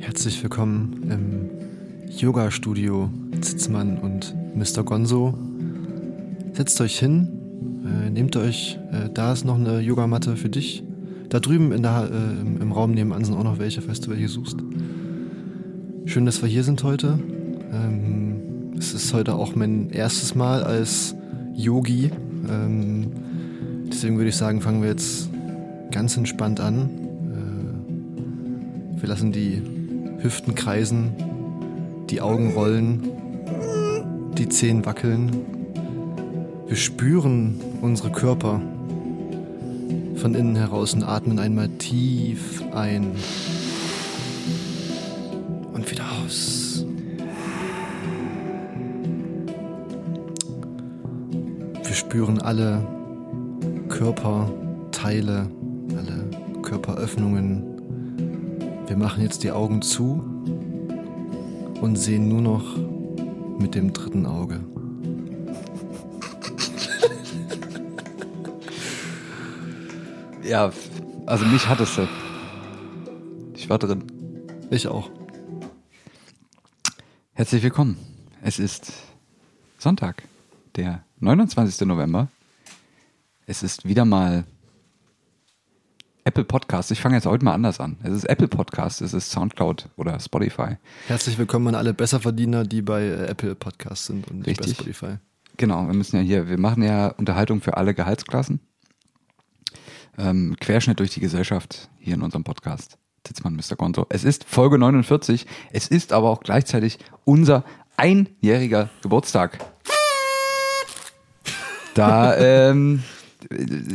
Herzlich willkommen im Yoga-Studio Zitzmann und Mr. Gonzo. Setzt euch hin, äh, nehmt euch, äh, da ist noch eine Yogamatte für dich. Da drüben in der, äh, im, im Raum nebenan sind auch noch welche, falls du welche suchst. Schön, dass wir hier sind heute. Ähm, es ist heute auch mein erstes Mal als Yogi. Ähm, deswegen würde ich sagen, fangen wir jetzt ganz entspannt an. Äh, wir lassen die Hüften kreisen, die Augen rollen, die Zehen wackeln. Wir spüren unsere Körper von innen heraus und atmen einmal tief ein und wieder aus. Wir spüren alle Körperteile, alle Körperöffnungen. Wir machen jetzt die Augen zu und sehen nur noch mit dem dritten Auge. Ja, also mich hat es. Ich war drin. Ich auch. Herzlich willkommen. Es ist Sonntag, der 29. November. Es ist wieder mal Apple Podcast. Ich fange jetzt heute mal anders an. Es ist Apple Podcast, es ist Soundcloud oder Spotify. Herzlich willkommen an alle Besserverdiener, die bei äh, Apple Podcasts sind und nicht Richtig. bei Spotify. Genau, wir müssen ja hier, wir machen ja Unterhaltung für alle Gehaltsklassen. Ähm, Querschnitt durch die Gesellschaft hier in unserem Podcast. Titzmann, Mr. Gonzo. Es ist Folge 49. Es ist aber auch gleichzeitig unser einjähriger Geburtstag. Da, ähm,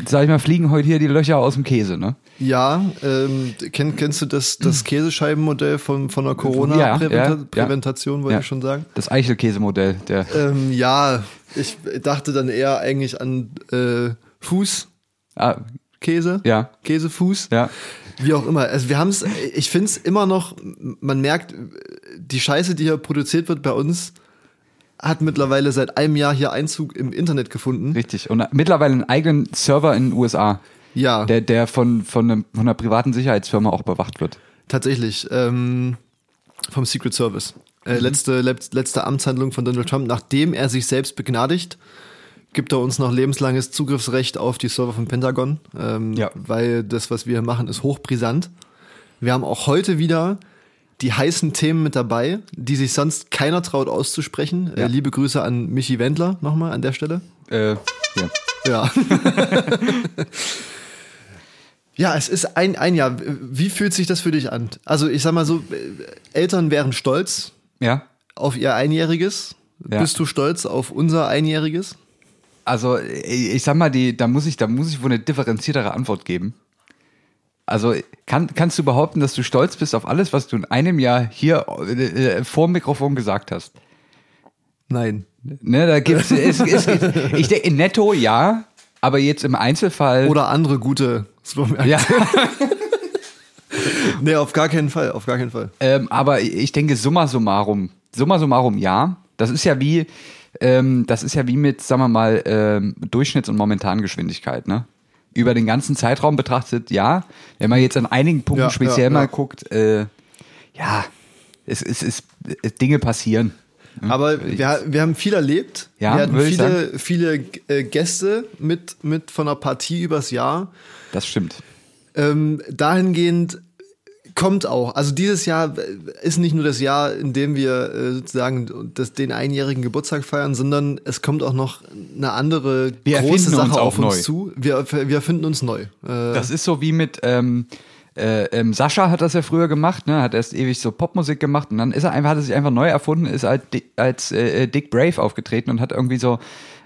sag ich mal, fliegen heute hier die Löcher aus dem Käse, ne? Ja, ähm, kenn, kennst du das, das Käsescheibenmodell von, von der Corona-Präventation, Ja, ja, wollte Ja. ich schon sagen? Das Eichelkäsemodell, der. Ähm, ja, ich dachte dann eher eigentlich an äh, Fußkäse, Ah, ja, Käsefuß, ja. wie auch immer. Also wir haben es, ich finde es immer noch, man merkt, die Scheiße, die hier produziert wird bei uns, hat mittlerweile seit einem Jahr hier Einzug im Internet gefunden. Richtig. Und mittlerweile einen eigenen Server in den USA, Ja, der, der von, von, einem, von einer privaten Sicherheitsfirma auch bewacht wird. tatsächlich. Ähm, vom Secret Service. Äh, letzte, letz- letzte Amtshandlung von Donald Trump, nachdem er sich selbst begnadigt, gibt er uns noch lebenslanges Zugriffsrecht auf die Server vom Pentagon, ähm, Ja. weil das, was wir machen, ist hochbrisant. Wir haben auch heute wieder die heißen Themen mit dabei, die sich sonst keiner traut auszusprechen. Ja. Äh, liebe Grüße an Michi Wendler nochmal an der Stelle. Äh, ja. Ja. ja, es ist ein, ein Jahr. Wie fühlt sich das für dich an? Also, ich sag mal so, äh, Eltern wären stolz ja. auf ihr Einjähriges. Ja. Bist du stolz auf unser Einjähriges? Also, ich ich sag mal, die, da muss ich, da muss ich wohl eine differenziertere Antwort geben. Also, kann, kannst du behaupten, dass du stolz bist auf alles, was du in einem Jahr hier äh, äh, vor dem Mikrofon gesagt hast? Nein. Ne, da gibt's, es, es, ich denke, netto ja, aber jetzt im Einzelfall. Oder andere gute Supermärkte. ja, Nee, auf gar keinen Fall, auf gar keinen Fall. ähm, aber ich denke, summa summarum, summa summarum ja. Das ist ja wie, ähm, das ist ja wie mit, sagen wir mal, ähm, Durchschnitts- und Momentangeschwindigkeit, ne? Über den ganzen Zeitraum betrachtet, ja. Wenn man jetzt an einigen Punkten Ja, speziell ja, mal guckt, äh, ja, es, es, es, es, Dinge passieren. Aber wir, wir haben viel erlebt. Ja, wir hatten viele, viele äh, Gäste mit, mit von der Partie übers Jahr. Das stimmt. Ähm, dahingehend kommt auch. Also dieses Jahr ist nicht nur das Jahr, in dem wir äh, sozusagen das, den einjährigen Geburtstag feiern, sondern es kommt auch noch eine andere Wir große Sache uns auf uns neu. zu. Wir, wir erfinden uns neu. Äh, Das ist so wie mit ähm, äh, ähm, Sascha hat das ja früher gemacht, ne? Hat erst ewig so Popmusik gemacht und dann ist er einfach, hat er sich einfach neu erfunden, ist Di- als äh, Dick Brave aufgetreten und hat irgendwie so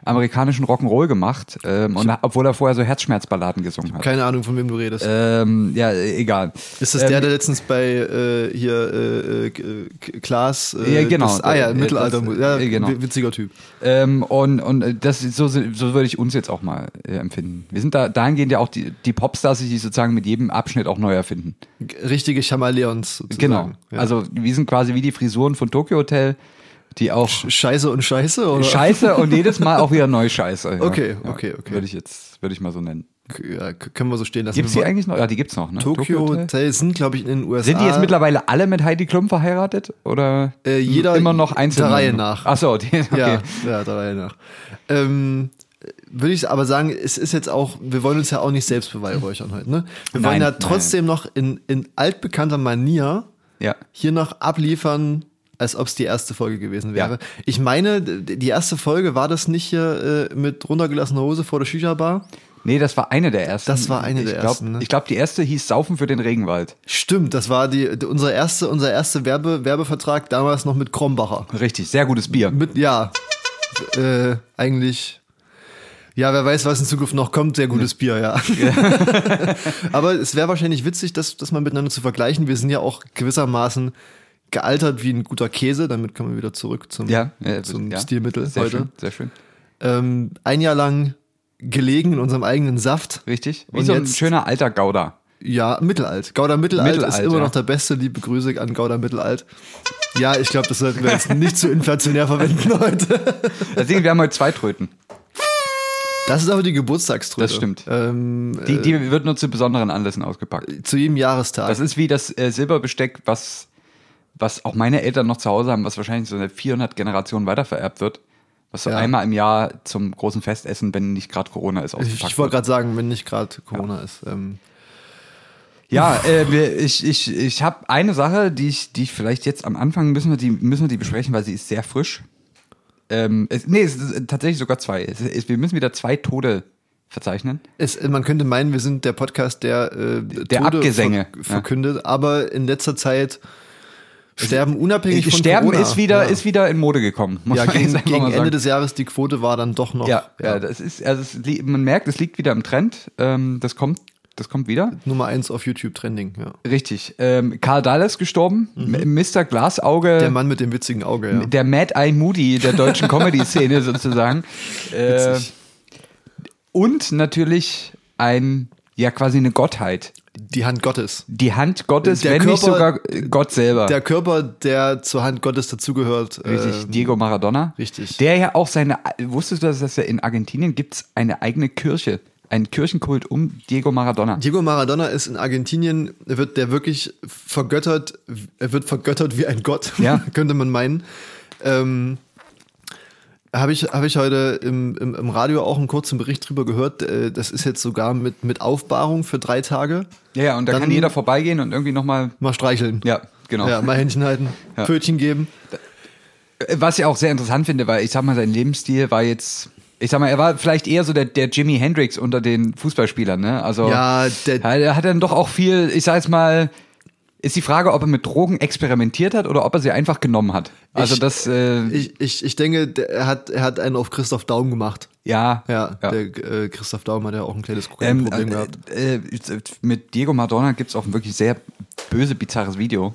amerikanischen Rock'n'Roll gemacht, ähm, und obwohl er vorher so Herzschmerzballaden gesungen hat. Keine Ahnung, von wem du redest. Ähm, ja, äh, egal. ist das ähm, der, der letztens bei äh, hier äh, äh, Klaas äh, Ja, genau. Das, ah ja, Äh, Mittelalter. das- ja, äh, genau. Witziger Typ. Ähm, und und äh, das so, so würde ich uns jetzt auch mal äh, empfinden. Wir sind da dahingehend ja auch die, die Popstars, die sich sozusagen mit jedem Abschnitt auch neu erfinden. Richtige Chamaleons sozusagen. Genau. Ja. Also wir sind quasi wie die Frisuren von Tokyo Hotel, die auch Scheiße und Scheiße, oder? Scheiße und jedes Mal auch wieder neu Scheiße. Ja. Okay, Ja, okay, okay. Würde ich jetzt, würde ich mal so nennen. Ja, können wir so stehen lassen. Gibt's Wir die eigentlich noch? Ja, die gibt's noch, ne? Tokyo Hotel sind, glaube ich, in den USA. Sind die jetzt mittlerweile alle mit Heidi Klum verheiratet? Oder Äh, jeder immer noch einzeln? der Reihe nach. Ach so, die, okay. Ja, ja, der Reihe nach. Ähm, würde ich aber sagen, es ist jetzt auch, wir wollen uns ja auch nicht selbst beweihräuchern heute, ne? Wir wollen Nein, ja nein. trotzdem noch in, in altbekannter Manier ja. hier noch abliefern, als ob es die erste Folge gewesen wäre. Ja. Ich meine, die erste Folge war das nicht hier äh, mit runtergelassener Hose vor der Shisha-Bar? Nee, das war eine der ersten. Das war eine ich der glaub, ersten, ne? Ich glaube, die erste hieß Saufen für den Regenwald. Stimmt, das war die, unser erste, unser erste Werbe, Werbevertrag damals noch mit Krombacher. Richtig, sehr gutes Bier. Mit, ja, äh, eigentlich. Ja, wer weiß, was in Zukunft noch kommt, sehr gutes Bier, ja. Aber es wäre wahrscheinlich witzig, das, das mal miteinander zu vergleichen. Wir sind ja auch gewissermaßen gealtert wie ein guter Käse. Damit kommen wir wieder zurück zum, Ja, ja, zum ja. Stilmittel sehr heute. Schön, sehr schön. Ähm, ein Jahr lang gelegen in unserem eigenen Saft. Richtig. Wie Und so ein jetzt- schöner alter Gouda. Ja, Mittelalt. Gouda Mittelalt, ist Mittelalt, immer ja. noch der Beste. Liebe Grüße an Gouda Mittelalt. Ja, ich glaube, das sollten wir jetzt nicht zu inflationär verwenden heute. Deswegen, wir haben heute zwei Tröten. Das ist aber die Geburtstagströte. Das stimmt. Ähm, Die, die wird nur zu besonderen Anlässen ausgepackt. zu jedem Jahrestag. Das ist wie das äh, Silberbesteck, was, was auch meine Eltern noch zu Hause haben, was wahrscheinlich so eine 400 Generationen weitervererbt wird. Was so Ja. einmal im Jahr zum großen Festessen, wenn nicht gerade Corona ist, ich ausgepackt ich wollte gerade sagen, wenn nicht gerade Corona ist. Ähm, Ja, äh, ich, ich, ich habe eine Sache, die ich, die ich vielleicht jetzt am Anfang müssen wir die, müssen wir die besprechen, weil sie ist sehr frisch. Ähm, es, nee, es ist tatsächlich sogar zwei. Es, es, wir müssen wieder zwei Tode verzeichnen. es, man könnte meinen, wir sind der Podcast, der, äh, Der Abgesänge, ver verkündet, aber in letzter Zeit sterben unabhängig von Sterben Corona. ist wieder, ja. ist wieder in Mode gekommen. Ja, gegen, gegen Ende des Jahres die Quote war dann doch noch Ja, ja. das ist, also es, man merkt, es liegt wieder im Trend. Ähm, das kommt, das kommt wieder. Nummer eins auf YouTube Trending. Ja. Richtig. Ähm, Karl Dahl ist gestorben. M- Mr. Glasauge. Mhm. Der Mann mit dem witzigen Auge. Ja. der Mad Eye Moody der deutschen Comedy-Szene sozusagen. Äh, und natürlich ein, ja quasi eine Gottheit. Die Hand Gottes. Die Hand Gottes, Der wenn nicht Körper- sogar Gott selber. Der Körper, der zur Hand Gottes dazugehört. Richtig, ähm, Diego Maradona. richtig. Der ja auch seine, wusstest du, dass das ja in Argentinien gibt's eine eigene Kirche, einen Kirchenkult um Diego Maradona. Diego Maradona ist in Argentinien, wird der wirklich vergöttert, er wird vergöttert wie ein Gott, Ja. könnte man meinen. Ähm, habe ich, hab ich heute im, im, im Radio auch einen kurzen Bericht drüber gehört. Äh, Das ist jetzt sogar mit, mit Aufbahrung für drei Tage. Ja, ja, und da Dann- kann jeder vorbeigehen und irgendwie nochmal, Mal streicheln. ja, genau. Ja, mal Händchen halten, Ja. Pfötchen geben. Was ich auch sehr interessant finde, weil ich sag mal, sein Lebensstil war jetzt, ich sag mal, er war vielleicht eher so der, der Jimi Hendrix unter den Fußballspielern, ne? Also Ja, der- er hat dann doch auch viel, ich sag jetzt mal, ist die Frage, ob er mit Drogen experimentiert hat oder ob er sie einfach genommen hat. Also Ich- das, äh, Ich, ich, ich denke, er, hat, er hat einen auf Christoph Daum gemacht. ja, Ja, ja. Der, äh, Christoph Daum hat ja auch ein kleines Ähm, Problem gehabt. äh, äh, mit Diego Maradona gibt es auch ein wirklich sehr böse, bizarres Video.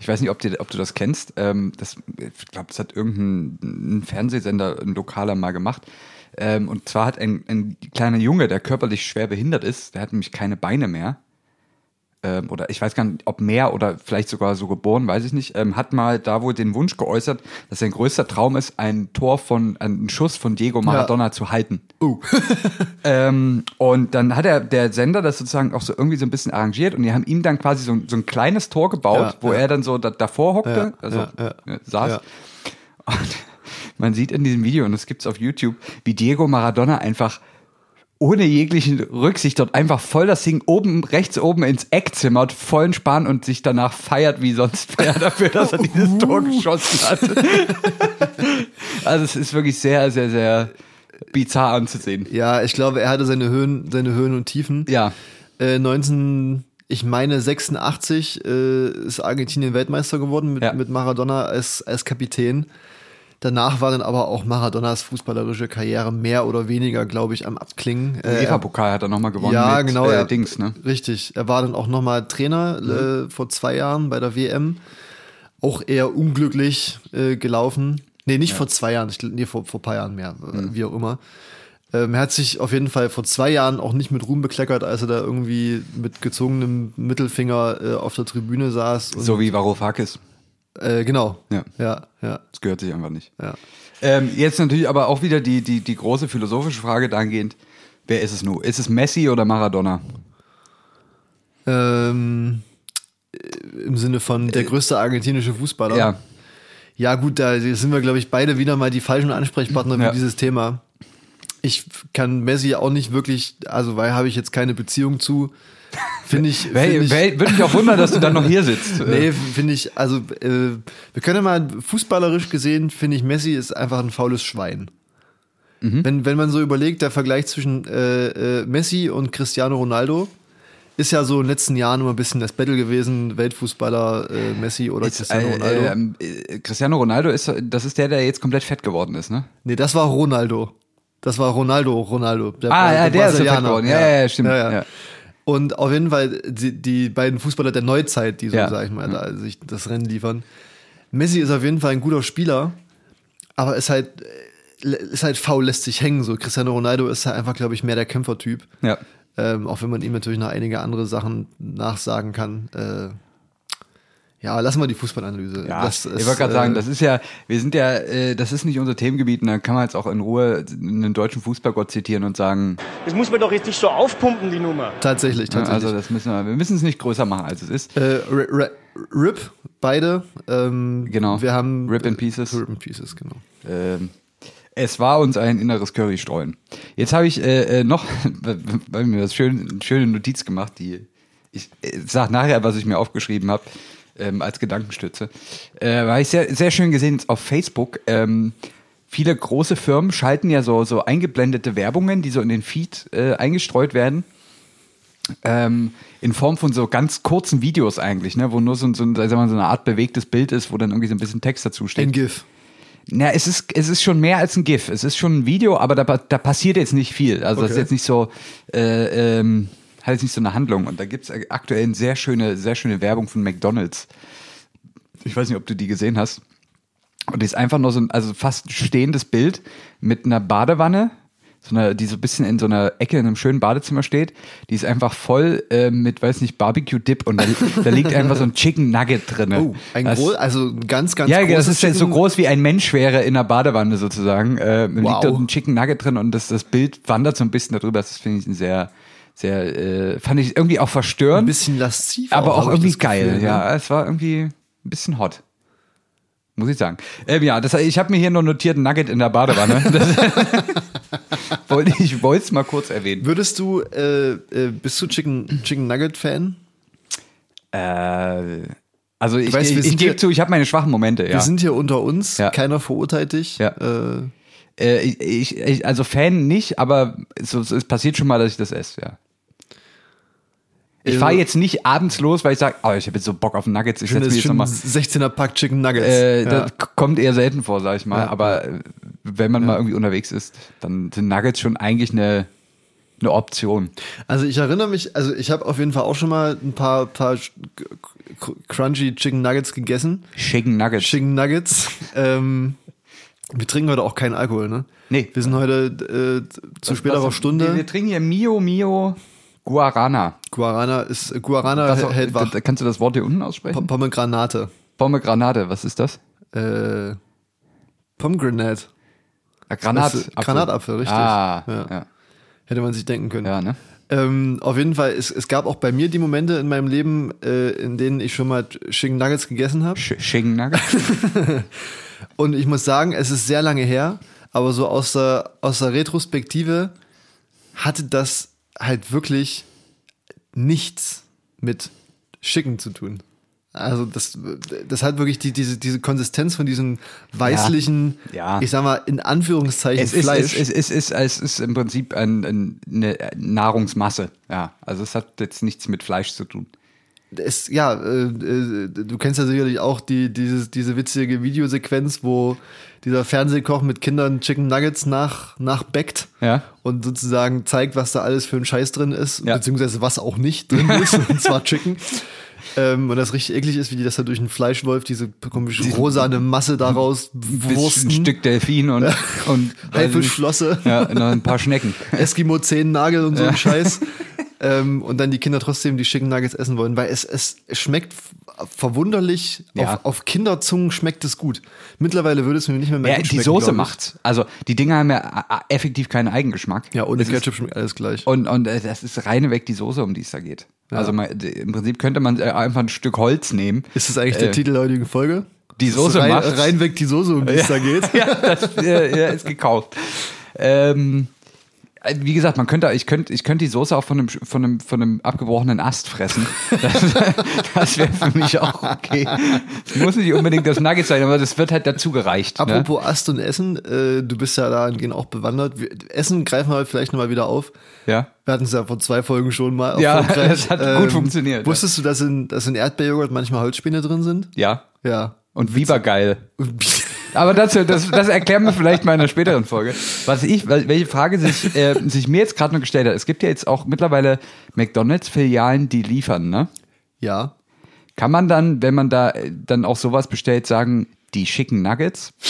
Ich weiß nicht, ob, dir, ob du das kennst. Ähm, das, ich glaube, das hat irgendein ein Fernsehsender, ein lokaler mal gemacht. Ähm, und zwar hat ein, ein kleiner Junge, der körperlich schwer behindert ist, der hat nämlich keine Beine mehr. Ähm, oder ich weiß gar nicht, ob mehr oder vielleicht sogar so geboren, weiß ich nicht, ähm, hat mal da wohl den Wunsch geäußert, dass sein größter Traum ist, ein Tor von, einen Schuss von Diego Maradona zu halten. Uh. Ähm, und dann hat er der Sender das sozusagen auch so irgendwie so ein bisschen arrangiert und die haben ihm dann quasi so, ein- so ein kleines Tor gebaut, Ja, wo ja. er dann so da, davor hockte, Ja, also ja, ja. äh, saß. Ja. Und man sieht in diesem Video, und das gibt's auf YouTube, wie Diego Maradona einfach ohne jegliche Rücksicht dort einfach voll das Ding oben, rechts oben ins Eck zimmert, vollen Spann und sich danach feiert wie sonst wer dafür, dass er dieses Tor geschossen hat. also es ist wirklich sehr, sehr, sehr bizarr anzusehen. Ja, ich glaube, er hatte seine Höhen, seine Höhen und Tiefen. Ja. Äh, 19, ich meine 86 äh, ist Argentinien Weltmeister geworden mit, Ja. mit Maradona als, als Kapitän. Danach war dann aber auch Maradonas fußballerische Karriere mehr oder weniger, glaube ich, am Abklingen. Äh, UEFA-Pokal hat er nochmal gewonnen ja, mit genau. äh, Dings, ne? Richtig. Er war dann auch nochmal Trainer äh, vor zwei Jahren bei der WM. Auch eher unglücklich äh, gelaufen. Nee, nicht vor zwei Jahren, ich, nee, vor, vor ein paar Jahren mehr, äh, wie auch immer. Ähm, er hat sich auf jeden Fall vor zwei Jahren auch nicht mit Ruhm bekleckert, als er da irgendwie mit gezogenem Mittelfinger äh, auf der Tribüne saß. So wie Varoufakis. Äh, genau. Ja. Ja, ja, Das gehört sich einfach nicht. ja. Ähm, jetzt natürlich aber auch wieder die, die, die große philosophische Frage dahingehend, wer ist es nun? Ist es Messi oder Maradona? Ähm, äh, Im Sinne von der größte argentinische Fußballer. Ja, Ja, gut, da sind wir, glaube ich, beide wieder mal die falschen Ansprechpartner für Ja. dieses Thema. Ich kann Messi auch nicht wirklich, also weil habe ich jetzt keine Beziehung zu. Finde ich. Wer- find wer- Würde mich auch wundern, dass du dann noch hier sitzt. Nee, finde ich, also äh, wir können ja mal fußballerisch gesehen, finde ich, Messi ist einfach ein faules Schwein. Mhm. Wenn, wenn man so überlegt, der Vergleich zwischen äh, äh, Messi und Cristiano Ronaldo ist ja so in den letzten Jahren immer ein bisschen das Battle gewesen, Weltfußballer äh, Messi oder Ist, Cristiano äh, Ronaldo. ähm, äh, Cristiano Ronaldo ist, das ist der, der jetzt komplett fett geworden ist, ne? Nee, das war Ronaldo. Das war Ronaldo, Ronaldo. Der, Ah, ja, der ist so fett geworden. Ja, ja, ja, stimmt. Ja, ja. Und auf jeden Fall die, die beiden Fußballer der Neuzeit, die so, Ja. Mhm. sag ich mal, da sich das Rennen liefern. Messi ist auf jeden Fall ein guter Spieler, aber ist halt, äh, ist halt faul, lässt sich hängen. So Cristiano Ronaldo ist halt einfach, glaube ich, mehr der Kämpfertyp. Ja. Ähm, auch wenn man ihm natürlich noch einige andere Sachen nachsagen kann. Äh, ja, lassen wir die Fußballanalyse. Ja, Das ich ist, wollte gerade äh, sagen, das ist ja, wir sind ja, äh, das ist nicht unser Themengebiet und da kann man jetzt auch in Ruhe einen deutschen Fußballgott zitieren und sagen, Das muss man doch jetzt nicht so aufpumpen, die Nummer. Tatsächlich, tatsächlich. also das müssen wir, wir müssen es nicht größer machen, als es ist. Äh, Ri- Ri- RIP, beide. Ähm, Genau. Wir haben Rip in Pieces. Rip in Pieces, genau. Ähm, es war uns ein inneres Curry streuen. Jetzt habe ich äh, äh, noch, weil mir das schön, eine schöne Notiz gemacht, die ich äh, sag nachher, was ich mir aufgeschrieben habe, ähm, als Gedankenstütze. Äh, weil ich sehr, sehr schön gesehen auf Facebook. Ähm, viele große Firmen schalten ja so, so eingeblendete Werbungen, die so in den Feed äh, eingestreut werden. Ähm, in Form von so ganz kurzen Videos eigentlich, ne, wo nur so, so, so eine Art bewegtes Bild ist, wo dann irgendwie so ein bisschen Text dazu steht. Ein GIF. Na, es ist, es ist schon mehr als ein GIF. Es ist schon ein Video, aber da, da passiert jetzt nicht viel. Also das ist Okay. jetzt nicht so, äh, ähm, hat jetzt nicht so eine Handlung. Und da gibt's aktuell eine sehr schöne, sehr schöne Werbung von McDonalds. Ich weiß nicht, ob du die gesehen hast. Und die ist einfach nur so ein, also fast ein stehendes Bild mit einer Badewanne, so einer, die so ein bisschen in so einer Ecke in einem schönen Badezimmer steht. Die ist einfach voll äh, mit, weiß nicht, Barbecue-Dip und da, da liegt einfach so ein Chicken Nugget drin. Oh, ein groß, also ein ganz, ganz Ja, das ist ja so Chicken- groß wie ein Mensch wäre in einer Badewanne sozusagen. Äh, liegt Wow. dort ein Chicken Nugget drin und das, das Bild wandert so ein bisschen darüber. Das finde ich ein sehr, sehr, äh, fand ich irgendwie auch Ein verstörend, bisschen lasziv. aber auch hab ich irgendwie das Gefühl, geil. ne? Ja, es war irgendwie ein bisschen hot. Muss ich sagen. Ähm, ja, das, ich habe mir hier nur notiert Nugget in der Badewanne. Wollte ich wollte es mal kurz erwähnen. Würdest du, äh, äh, bist du Chicken, Chicken Nugget Fan? Äh, also ich, weißt, ich, ich gebe zu, ich habe meine schwachen Momente. Ja. Wir sind hier unter uns, Ja. keiner verurteilt dich. Ja. Äh, Äh, ich, ich, also Fan nicht, aber so, es passiert schon mal, dass ich das esse, ja. Ich Äh, fahre jetzt nicht abends los, weil ich sage, oh, ich habe jetzt so Bock auf Nuggets, ich setze das jetzt nochmal. 16er Pack Chicken Nuggets. Äh, ja. Das kommt eher selten vor, sag ich mal. Ja. Aber wenn man mal irgendwie unterwegs ist, dann sind Nuggets schon eigentlich eine, eine Option. Also ich erinnere mich, also ich habe auf jeden Fall auch schon mal ein paar, paar crunchy Chicken Nuggets gegessen. Chicken Nuggets. Chicken Nuggets. ähm, wir trinken heute auch keinen Alkohol, ne? Nee. Wir sind heute äh, zu späterer Was- Stunde. Wir, wir trinken hier Mio Mio Guarana. Guarana ist Guarana Das, hält wach. kannst du das Wort hier unten aussprechen? Pomegranate. Pomegranate, was ist das? Äh, Pomegranate. Granat, Das ist Granatapfel, richtig. Ah, Ja. ja. Hätte man sich denken können. ja ne? Ähm, auf jeden Fall, es, es gab auch bei mir die Momente in meinem Leben, äh, in denen ich schon mal Chicken Nuggets gegessen habe. Chicken Nuggets. Und ich muss sagen, es ist sehr lange her, aber so aus der, aus der Retrospektive hatte das halt wirklich nichts mit Schicken zu tun. Also das, das hat wirklich die, diese, diese Konsistenz von diesem weißlichen, Ja. ich sag mal, in Anführungszeichen Es ist, Fleisch. es, es, es, ist, es ist im Prinzip ein, ein, eine Nahrungsmasse. Ja, also es hat jetzt nichts mit Fleisch zu tun. Es, ja, äh, äh, du kennst ja sicherlich auch die, dieses, diese witzige Videosequenz, wo dieser Fernsehkoch mit Kindern Chicken Nuggets nach, nachbackt Ja. und sozusagen zeigt, was da alles für ein Scheiß drin ist, Ja. beziehungsweise was auch nicht drin ist, und zwar Chicken. Ähm, und das richtig eklig ist, wie die das da durch einen Fleischwolf, diese komische rosane Masse daraus wursten. ein Stück Delfin und, und Haifischflosse. Ja, noch ein paar Schnecken. Eskimo Zehennagel und so ein Scheiß. Ähm, und dann die Kinder trotzdem die Chicken Nuggets essen wollen, weil es, es schmeckt verwunderlich, Ja. auf, auf Kinderzungen schmeckt es gut. Mittlerweile würde es mir nicht mehr mehr Ja, die Soße macht's. Also die Dinger haben ja effektiv keinen Eigengeschmack. Ja, ohne Ketchup schmeckt alles gleich. Und, und äh, das ist reine weg die Soße, um die es da geht. Also man, im Prinzip könnte man äh, einfach ein Stück Holz nehmen. ist das eigentlich der äh, Titel der heutigen Folge? die Soße rein, macht's. rein weg die Soße, um die es da geht. ja, das äh, ja, ist gekauft. Ähm, äh, wie gesagt, man könnte, ich könnte, ich könnte die Soße auch von einem, von einem, von einem abgebrochenen Ast fressen. Das, das wäre für mich auch okay. Es muss nicht unbedingt das Nugget sein, aber das wird halt dazu gereicht. Ne? Apropos Ast und Essen, äh, du bist ja dahingehend auch bewandert. Wir, Essen greifen wir vielleicht nochmal wieder auf. Ja. Wir hatten es ja vor zwei Folgen schon mal. Ja. Ähm, das hat gut funktioniert, Wusstest du, dass in, dass in Erdbeerjoghurt manchmal Holzspäne drin sind? Ja. Ja. Und Bibergeil. Aber dazu, das, das erklären wir vielleicht mal in einer späteren Folge. Was ich, wel- welche Frage sich, äh, sich mir jetzt gerade noch gestellt hat. Es gibt ja jetzt auch mittlerweile McDonalds-Filialen, die liefern, ne? ja. Kann man dann, wenn man da äh, dann auch sowas bestellt, sagen, die schicken Nuggets?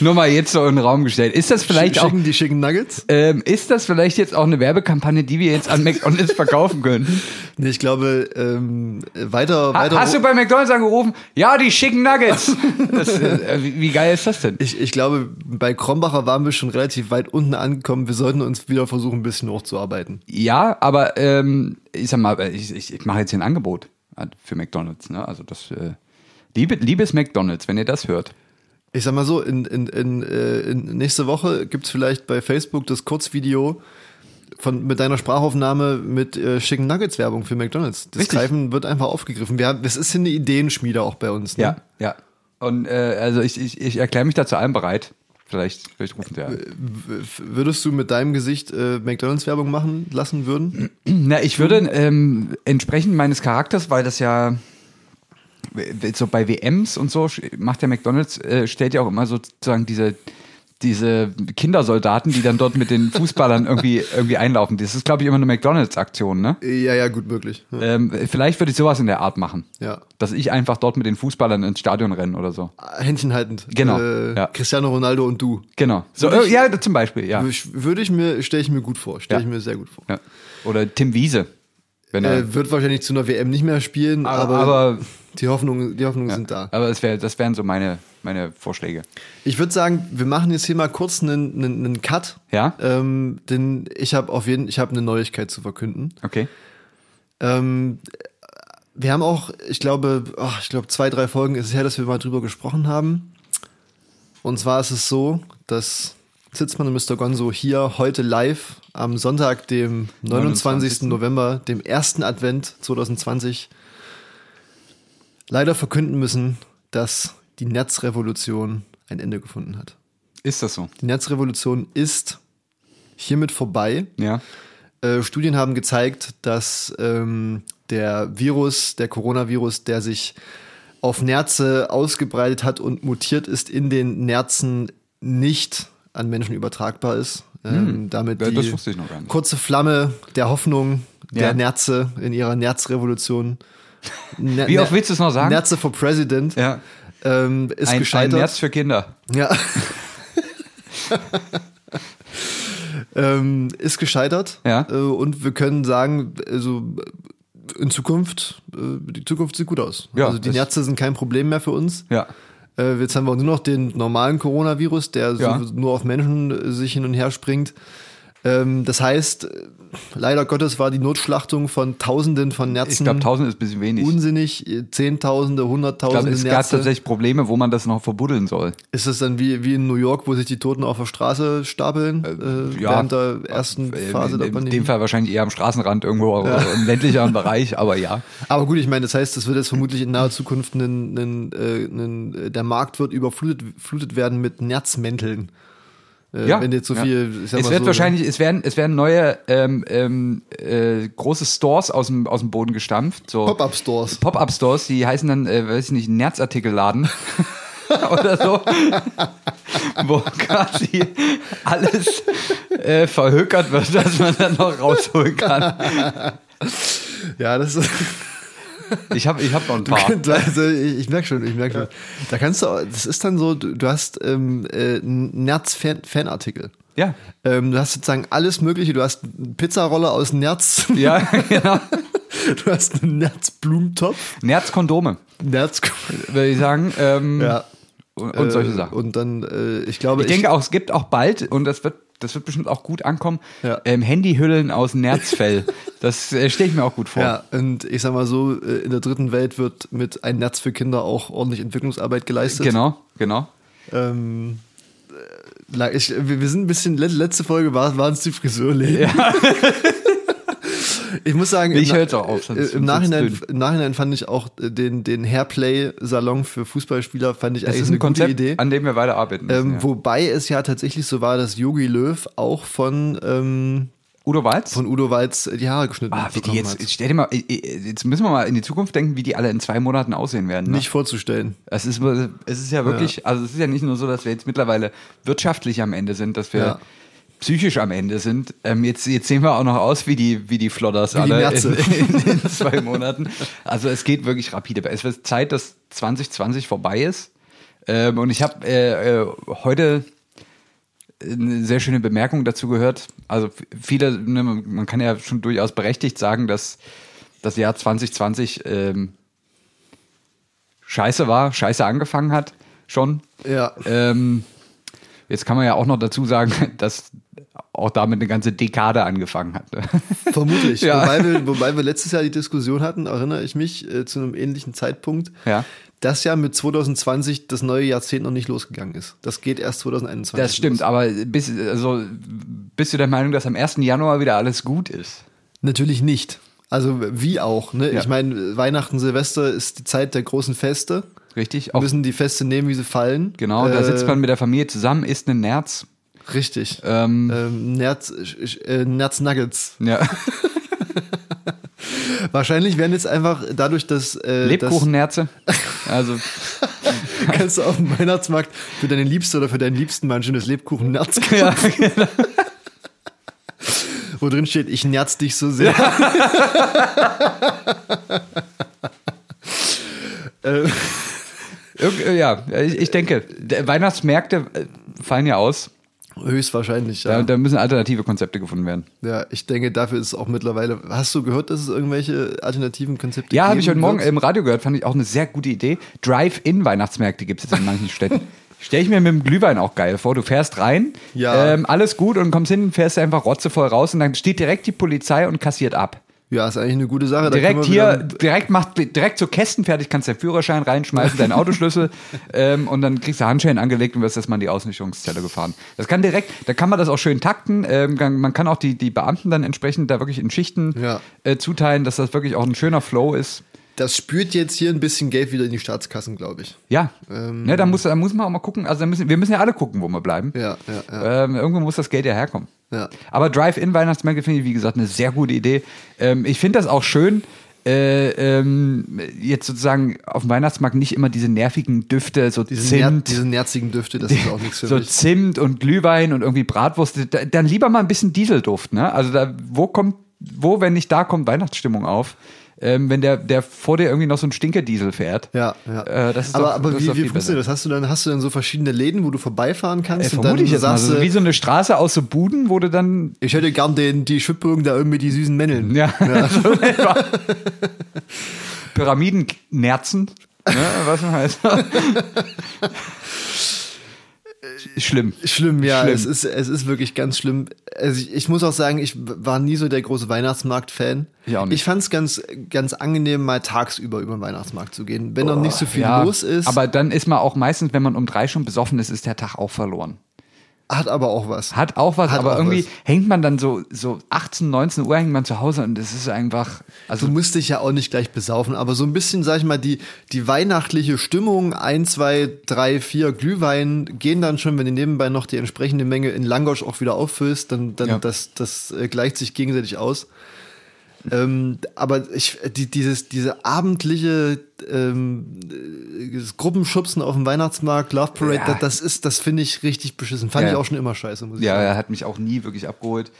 Nur mal jetzt so in den Raum gestellt. Ist das vielleicht auch, Schicken die schicken Nuggets? ähm, ist das vielleicht jetzt auch eine Werbekampagne, die wir jetzt an McDonalds verkaufen können? Nee, ich glaube, ähm, weiter, Ha weiter. hast du bei McDonalds angerufen? Ja, die schicken Nuggets. Das, äh, wie, wie geil ist das denn? ich, ich glaube, bei Krombacher waren wir schon relativ weit unten angekommen. Wir sollten uns wieder versuchen, ein bisschen hochzuarbeiten. Ja, aber ähm, ich sag mal, ich, ich, ich mache jetzt hier ein Angebot für McDonalds. Ne? Also das, äh, liebe, liebes McDonalds, wenn ihr das hört. Ich sag mal so, in, in, in, äh, in nächste Woche gibt's vielleicht bei Facebook das Kurzvideo von, mit deiner Sprachaufnahme mit äh, schicken Nuggets Werbung für McDonalds. Das Richtig. Greifen wird einfach aufgegriffen. Wir haben, das ist eine Ideenschmiede auch bei uns. Ne? Ja, ja. Und äh, also ich, ich, ich erkläre mich da zu allem bereit. Vielleicht, vielleicht rufen sie an. W- Würdest du mit deinem Gesicht äh, McDonalds Werbung machen lassen würden? Na, ich würde ähm, entsprechend meines Charakters, weil das ja so bei WMs und so macht der McDonalds, äh, stellt ja auch immer sozusagen diese, diese Kindersoldaten, die dann dort mit den Fußballern irgendwie, irgendwie einlaufen. Das ist, glaube ich, immer eine McDonalds-Aktion, ne? Ja, ja, gut möglich. Ja. Ähm, vielleicht würde ich sowas in der Art machen. ja. Dass ich einfach dort mit den Fußballern ins Stadion renne oder so. Händchen haltend. Genau, Äh, ja. Cristiano Ronaldo und du. Genau. So, Würde äh, ich- ja, zum Beispiel, ja. Ich- Würde ich mir, stelle ich mir gut vor. Stelle Ja. ich mir sehr gut vor. ja. Oder Tim Wiese. Wenn er, Äh, wird wahrscheinlich zu einer WM nicht mehr spielen, aber, aber, die Hoffnungen, die Hoffnungen sind da. aber das, wär, das wären so meine, meine Vorschläge. Ich würde sagen, wir machen jetzt hier mal kurz einen, einen, einen Cut. Ja? Ähm, denn ich habe auf jeden ich habe eine Neuigkeit zu verkünden. Okay. Ähm, wir haben auch, ich glaube, oh, ich glaube, zwei, drei Folgen ist es her, dass wir mal drüber gesprochen haben. Und zwar ist es so, dass Sitzmann und Mr. Gonzo hier heute live am Sonntag, dem 29. 29. November, dem ersten Advent 2020, leider verkünden müssen, dass die Netzrevolution ein Ende gefunden hat. Ist das so? Die Netzrevolution ist hiermit vorbei. Ja. Äh, Studien haben gezeigt, dass ähm, der Virus, der Coronavirus, der sich auf Nerze ausgebreitet hat und mutiert ist in den Nerzen, nicht an Menschen übertragbar ist. Ähm, damit Ja, die kurze Flamme der Hoffnung der Ja. Nerze in ihrer Nerzrevolution. Ne Wie oft willst du es noch sagen? Nerze for President Ja. ähm, ist Ein, ein gescheitert. Nerz für Kinder. Ja. ähm, ist gescheitert. Ja. Äh, und wir können sagen, also in Zukunft, äh, die Zukunft sieht gut aus. Ja, also die Nerze sind kein Problem mehr für uns. Ja. Äh, jetzt haben wir nur noch den normalen Coronavirus, der Ja. so nur auf Menschen sich hin und her springt. Ähm, das heißt, leider Gottes war die Notschlachtung von Tausenden von Nerzen Ich glaube, 1000 ist ein bisschen wenig. unsinnig. äh, Zehntausende, Ich glaube, Hunderttausende es gab Nerze. tatsächlich Probleme, wo man das noch verbuddeln soll. Ist es dann wie, wie in New York, wo sich die Toten auf der Straße stapeln? Äh, ja. Während der ersten Äh, Phase in, der in Pandemie? dem Fall wahrscheinlich eher am Straßenrand irgendwo oder im ländlicheren Bereich, aber ja. Aber gut, ich meine, das heißt, es wird jetzt vermutlich in naher Zukunft einen, einen, äh, einen, äh, der Markt wird überflutet flutet werden mit Nerzmänteln. Äh, Ja, Wenn so ja. viel. sag Es wird so, wahrscheinlich, es werden, es werden neue ähm, ähm, äh, große Stores aus dem, aus dem Boden gestampft. So Pop-Up-Stores. Pop-up-Stores, die heißen dann, äh, weiß ich nicht, Nerzartikelladen oder so, wo quasi alles äh, verhökert wird, dass man dann noch rausholen kann. Ja, das ist. Ich habe ich hab noch ein paar. also, ich, ich merke schon, ich merke schon. Da kannst du, das ist dann so, du, hast ähm, äh, einen Nerz-Fanartikel. Ja, Ähm, du hast sozusagen alles Mögliche. Du hast einen Pizzaroller aus Nerz. ja, genau. Du hast einen Nerz-Blumentopf. Nerzkondome, Nerz. würde ich sagen. Ähm, Ja. und, und solche Äh, Sachen. Und dann, äh, ich glaube, Ich denke auch, es gibt auch bald, und das wird, das wird bestimmt auch gut ankommen, Ja. ähm, Handyhüllen aus Nerzfell. das äh, stelle ich mir auch gut vor. Ja, und ich sag mal so, äh, in der dritten Welt wird mit ein Netz für Kinder auch ordentlich Entwicklungsarbeit geleistet. Genau, genau. Ähm, äh, ich, wir sind ein bisschen, let- letzte Folge war, waren es die Friseurläden. Ich muss sagen, Ich im, höre auch auf, sonst- äh, sonst im, Nachhinein, im Nachhinein fand ich auch äh, den, den Hairplay-Salon für Fußballspieler fand ich Das eigentlich ist eine ein Konzept, gute Idee. an dem wir weiter arbeiten müssen. Ähm, ja. Wobei es ja tatsächlich so war, dass Yogi Löw auch von, ähm, Udo Walz? von Udo Walz die Haare geschnitten ah, wie die jetzt, hat. stell dir mal, äh, äh, jetzt müssen wir mal in die Zukunft denken, wie die alle in zwei Monaten aussehen werden. Ne? Nicht vorzustellen. Es ist, es ist ja wirklich, also es ist ja nicht nur so, dass wir jetzt mittlerweile wirtschaftlich am Ende sind, dass wir Ja. Psychisch am Ende sind. Ähm, jetzt, jetzt sehen wir auch noch aus wie die, wie die Flodders Wie die alle Merze. in, in, in zwei Monaten. Also es geht wirklich rapide. Es wird Zeit, dass 2020 vorbei ist. Ähm, und ich habe äh, äh, heute eine sehr schöne Bemerkung dazu gehört. Also viele, ne, man man kann ja schon durchaus berechtigt sagen, dass das Jahr 2020 ähm, scheiße war, scheiße angefangen hat schon. Ja. Ähm, jetzt kann man ja auch noch dazu sagen, dass auch damit eine ganze Dekade angefangen hat. Vermutlich. Ja. Wobei, wir, wobei wir letztes Jahr die Diskussion hatten, erinnere ich mich, äh, zu einem ähnlichen Zeitpunkt, Ja. dass ja mit 2020 das neue Jahrzehnt noch nicht losgegangen ist. Das geht erst 2021. Das stimmt, los. aber bist, also, bist du der Meinung, dass am 1. Januar wieder alles gut ist? Natürlich nicht. Also wie auch. Ne? Ja. Ich meine, Weihnachten, Silvester ist die Zeit der großen Feste. Richtig? Wir Auch, müssen die Feste nehmen, wie sie fallen. genau, da Äh, sitzt man mit der Familie zusammen, isst einen Nerz. Richtig. Ähm, Ähm, Nerz, äh, Nerz Nuggets. ja. Wahrscheinlich werden jetzt einfach dadurch, dass äh, Lebkuchennerze. Also, kannst du auf dem Weihnachtsmarkt für deine Liebste oder für deinen Liebsten mal ein schönes Lebkuchen-Nerz kaufen, ja, genau. wo drin steht, ich nerz dich so sehr. äh, Irg- äh, ja, ich, ich denke, Weihnachtsmärkte äh, fallen ja aus. höchstwahrscheinlich, Da, ja. da müssen alternative Konzepte gefunden werden. Ja, ich denke, dafür ist es auch mittlerweile. Hast du gehört, dass es irgendwelche alternativen Konzepte Ja, habe ich heute Morgen im Radio gehört, fand ich auch eine sehr gute Idee. Drive-In-Weihnachtsmärkte gibt es jetzt in manchen Städten. Stelle ich mir mit dem Glühwein auch geil vor. Du fährst rein, Ja. ähm, alles gut und kommst hin, fährst einfach rotzevoll raus und dann steht direkt die Polizei und kassiert ab. Ja, ist eigentlich eine gute Sache. Direkt hier, direkt macht direkt so Kästen fertig, kannst deinen Führerschein reinschmeißen, deinen Autoschlüssel ähm, und dann kriegst du Handschellen angelegt und wirst erstmal in die Ausnüchterungszelle gefahren. Das kann direkt, da kann man das auch schön takten. Ähm, man kann auch die, die Beamten dann entsprechend da wirklich in Schichten Ja. äh, zuteilen, dass das wirklich auch ein schöner Flow ist. Das spürt jetzt hier ein bisschen Geld wieder in die Staatskassen, glaube ich. Ja, Ähm. ne, da, muss, da muss man auch mal gucken. Also müssen, wir müssen ja alle gucken, wo wir bleiben. Ja, ja, ja. Ähm, irgendwo muss das Geld ja herkommen. Ja. Aber Drive-In-Weihnachtsmärkte finde ich, wie gesagt, eine sehr gute Idee. Ähm, ich finde das auch schön, äh, ähm, jetzt sozusagen auf dem Weihnachtsmarkt nicht immer diese nervigen Düfte, so Diese, Ner Zimt, diese nerzigen Düfte, das ist auch nichts für so mich. Zimt und Glühwein und irgendwie Bratwurst. Da, dann lieber mal ein bisschen Dieselduft, ne? Also da, wo kommt, wo, wenn nicht da, kommt Weihnachtsstimmung auf? Ähm, wenn der, der vor dir irgendwie noch so ein Stinkediesel fährt. Ja, ja. Äh, das ist aber doch- aber das ist wie, doch wie funktioniert das? Hast du dann, hast du dann so verschiedene Läden, wo du vorbeifahren kannst Äh, und dann ich jetzt mal. sagst So, du, wie so eine Straße aus so Buden, wo du dann ich hätte gern den, die Schwibbogen da irgendwie die süßen Männeln. Ja, so etwa. Pyramidennerzen. Ne, was man heißt. Schlimm. Schlimm, ja, Schlimm. Es, ist, es ist wirklich ganz schlimm. Also ich, ich muss auch sagen, ich war nie so der große Weihnachtsmarkt-Fan. Nicht. Ich fand es ganz, ganz angenehm, mal tagsüber über den Weihnachtsmarkt zu gehen. Wenn noch nicht so viel Ja, los ist. Aber dann ist man auch meistens, wenn man um drei schon besoffen ist, ist der Tag auch verloren. Hat aber auch was. Hat auch was, Hat aber auch irgendwie was. hängt man dann so, so 18, 19 Uhr hängt man zu Hause und es ist einfach, also Du musst dich ja auch nicht gleich besaufen, aber so ein bisschen, sag ich mal, die, die weihnachtliche Stimmung, ein, zwei, drei, vier Glühwein gehen dann schon, wenn du nebenbei noch die entsprechende Menge in Langosch auch wieder auffüllst, dann, dann Ja. das, das äh, gleicht sich gegenseitig aus. Ähm, aber ich, die, dieses, diese abendliche ähm, äh, Gruppenschubsen auf dem Weihnachtsmarkt, Love Parade, Ja. das, das ist, das finde ich richtig beschissen. Fand Ja. ich auch schon immer scheiße, muss ich Ja, sagen. er hat mich auch nie wirklich abgeholt.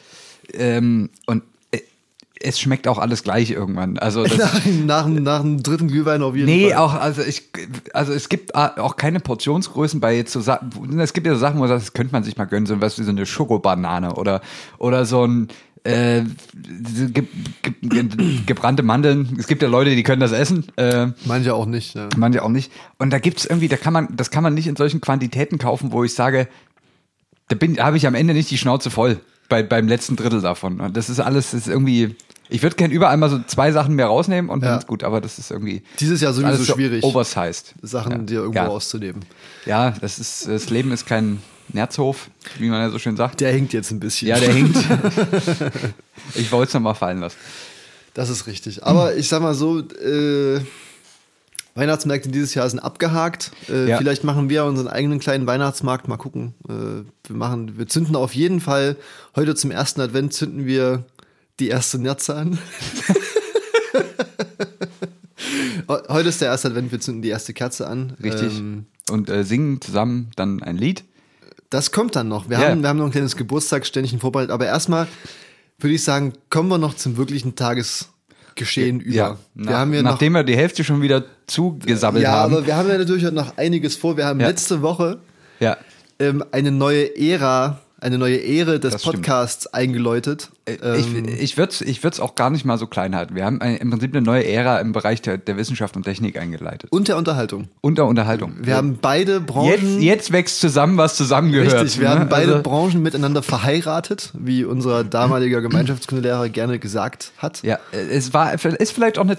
Ähm, und äh, es schmeckt auch alles gleich irgendwann. Also das, Nach, nach, nach dem dritten Glühwein auf jeden nee, Fall. auch also ich also es gibt auch keine Portionsgrößen bei jetzt so Sa- es gibt ja so Sachen, wo man sagt, das könnte man sich mal gönnen, so was wie so eine Schokobanane oder oder so ein äh, ge ge ge gebrannte Mandeln. Es gibt ja Leute, die können das essen. Äh, Manche auch nicht. Ja. Manche auch nicht. Und da gibt's irgendwie, da kann man, das kann man nicht in solchen Quantitäten kaufen, wo ich sage, da bin, habe ich am Ende nicht die Schnauze voll bei, beim letzten Drittel davon. Und das ist alles, das ist irgendwie, ich würde gern überall mal so zwei Sachen mehr rausnehmen und Ja. dann ist gut, aber das ist irgendwie. Dieses Jahr sowieso alles so schwierig. Oversized. Sachen ja. dir irgendwo ja. rauszunehmen. Ja, das ist, das Leben ist kein Nerzhof, wie man ja so schön sagt. Der hinkt jetzt ein bisschen. ja, der hinkt. ich wollte es nochmal fallen lassen. Das ist richtig. Aber ich sag mal so, äh, Weihnachtsmärkte dieses Jahr sind abgehakt. Äh, Ja. Vielleicht machen wir unseren eigenen kleinen Weihnachtsmarkt. Mal gucken. Äh, wir machen, wir zünden auf jeden Fall heute zum ersten Advent zünden wir die erste Nerze an. He- heute ist der erste Advent, wir zünden die erste Kerze an. Richtig. Ähm, und äh, singen zusammen dann ein Lied. Das kommt dann noch. Wir, Ja. haben, wir haben noch ein kleines Geburtstagsständchen vorbereitet. Aber erstmal würde ich sagen, kommen wir noch zum wirklichen Tagesgeschehen über. Ja, wir nach, haben ja noch, nachdem wir die Hälfte schon wieder zugesammelt ja, haben. aber wir haben ja natürlich auch noch einiges vor. Wir haben Ja. letzte Woche ja. ähm, eine neue Ära, eine neue Ehre des Das stimmt. Podcasts eingeläutet. Äh, Ähm, ich ich würde es ich würd's auch gar nicht mal so klein halten. Wir haben im Prinzip eine neue Ära im Bereich der, der Wissenschaft und Technik eingeleitet. und der Unterhaltung. Und der Unterhaltung. Wir haben beide Branchen. jetzt, jetzt wächst zusammen, was zusammengehört. Richtig, wir ne? haben beide Also, Branchen miteinander verheiratet, wie unser damaliger Gemeinschaftskundelehrer gerne gesagt hat. Ja, es war, ist vielleicht auch eine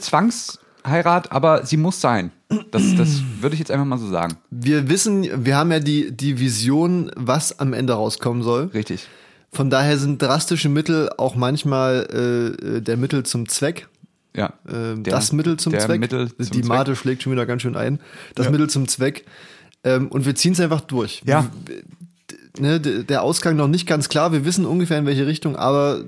Zwangsheirat, aber sie muss sein. Das, das würde ich jetzt einfach mal so sagen. Wir wissen, wir haben ja die, die Vision, was am Ende rauskommen soll. Richtig. Von daher sind drastische Mittel auch manchmal äh, äh, der Mittel zum Zweck. Ja. Ähm, Der- das Mittel zum der Zweck. Mittel zum die Zweck. Mate schlägt schon wieder ganz schön ein. Das Ja. Mittel zum Zweck. Ähm, und wir ziehen es einfach durch. Ja. Ne, der Ausgang noch nicht ganz klar. Wir wissen ungefähr in welche Richtung, aber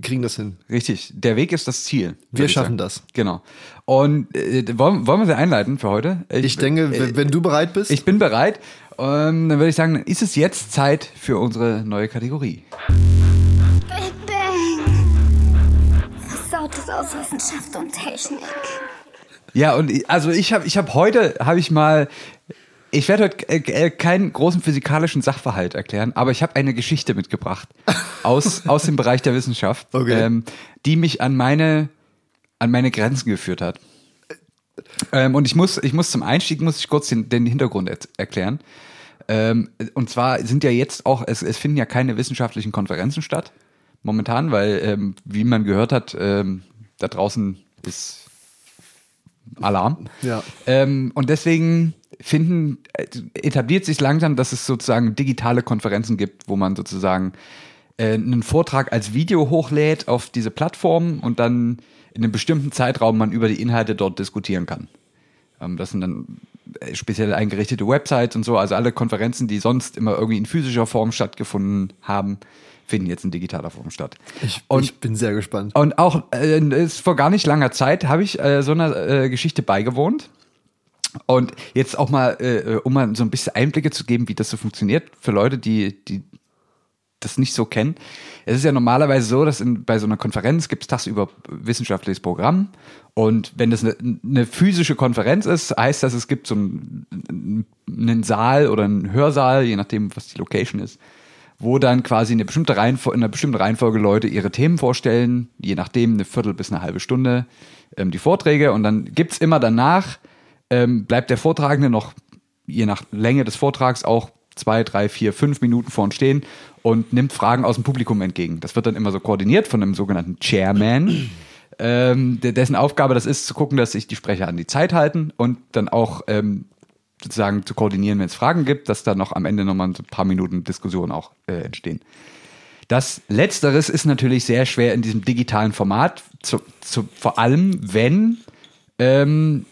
kriegen das hin. Richtig. Der Weg ist das Ziel. Wir ich schaffen das. Genau. Und äh, wollen, wollen wir sie einleiten für heute? Ich denke, äh, wenn- du bereit bist. Ich bin bereit. Ähm, dann würde ich sagen, ist es jetzt Zeit für unsere neue Kategorie. Big Bang. Versautes aus Wissenschaft und Technik. Ja, und ich- also ich habe ich hab heute, habe ich mal, ich werde heute äh, äh, keinen großen physikalischen Sachverhalt erklären, aber ich habe eine Geschichte mitgebracht aus, aus dem Bereich der Wissenschaft, Okay. ähm, die mich an meine, an meine Grenzen geführt hat. Ähm, und ich muss, ich muss zum Einstieg muss ich kurz den, den Hintergrund et- erklären. Ähm, und zwar sind ja jetzt auch, es, es finden ja keine wissenschaftlichen Konferenzen statt momentan, weil, ähm, wie man gehört hat, ähm, da draußen ist Alarm. Ja. Ähm, und deswegen finden, äh, etabliert sich langsam, dass es sozusagen digitale Konferenzen gibt, wo man sozusagen äh, einen Vortrag als Video hochlädt auf diese Plattform und dann in einem bestimmten Zeitraum man über die Inhalte dort diskutieren kann. Ähm, das sind dann äh, speziell eingerichtete Websites und so, also alle Konferenzen, die sonst immer irgendwie in physischer Form stattgefunden haben, finden jetzt in digitaler Form statt. ich, und ich bin sehr gespannt. und auch äh, vor gar nicht langer Zeit habe ich äh, so einer Geschichte beigewohnt. Und jetzt auch mal, äh, um mal so ein bisschen Einblicke zu geben, wie das so funktioniert für Leute, die, die das nicht so kennen. Es ist ja normalerweise so, dass in, bei so einer Konferenz gibt es tagsüber wissenschaftliches Programm. Und wenn das eine, eine physische Konferenz ist, heißt das, es gibt so einen, einen Saal oder einen Hörsaal, je nachdem, was die Location ist, wo dann quasi eine bestimmte Reihenfolge, in einer bestimmten Reihenfolge Leute ihre Themen vorstellen, je nachdem eine Viertel bis eine halbe Stunde ähm, die Vorträge. Und dann gibt's immer danach, ähm, bleibt der Vortragende noch, je nach Länge des Vortrags, auch zwei, drei, vier, fünf Minuten vor uns stehen und nimmt Fragen aus dem Publikum entgegen. Das wird dann immer so koordiniert von einem sogenannten Chairman, ähm, dessen Aufgabe das ist, zu gucken, dass sich die Sprecher an die Zeit halten und dann auch ähm, sozusagen zu koordinieren, wenn es Fragen gibt, dass da noch am Ende nochmal ein paar Minuten Diskussion auch äh, entstehen. Das Letzteres ist natürlich sehr schwer in diesem digitalen Format, zu, zu, vor allem wenn ähm,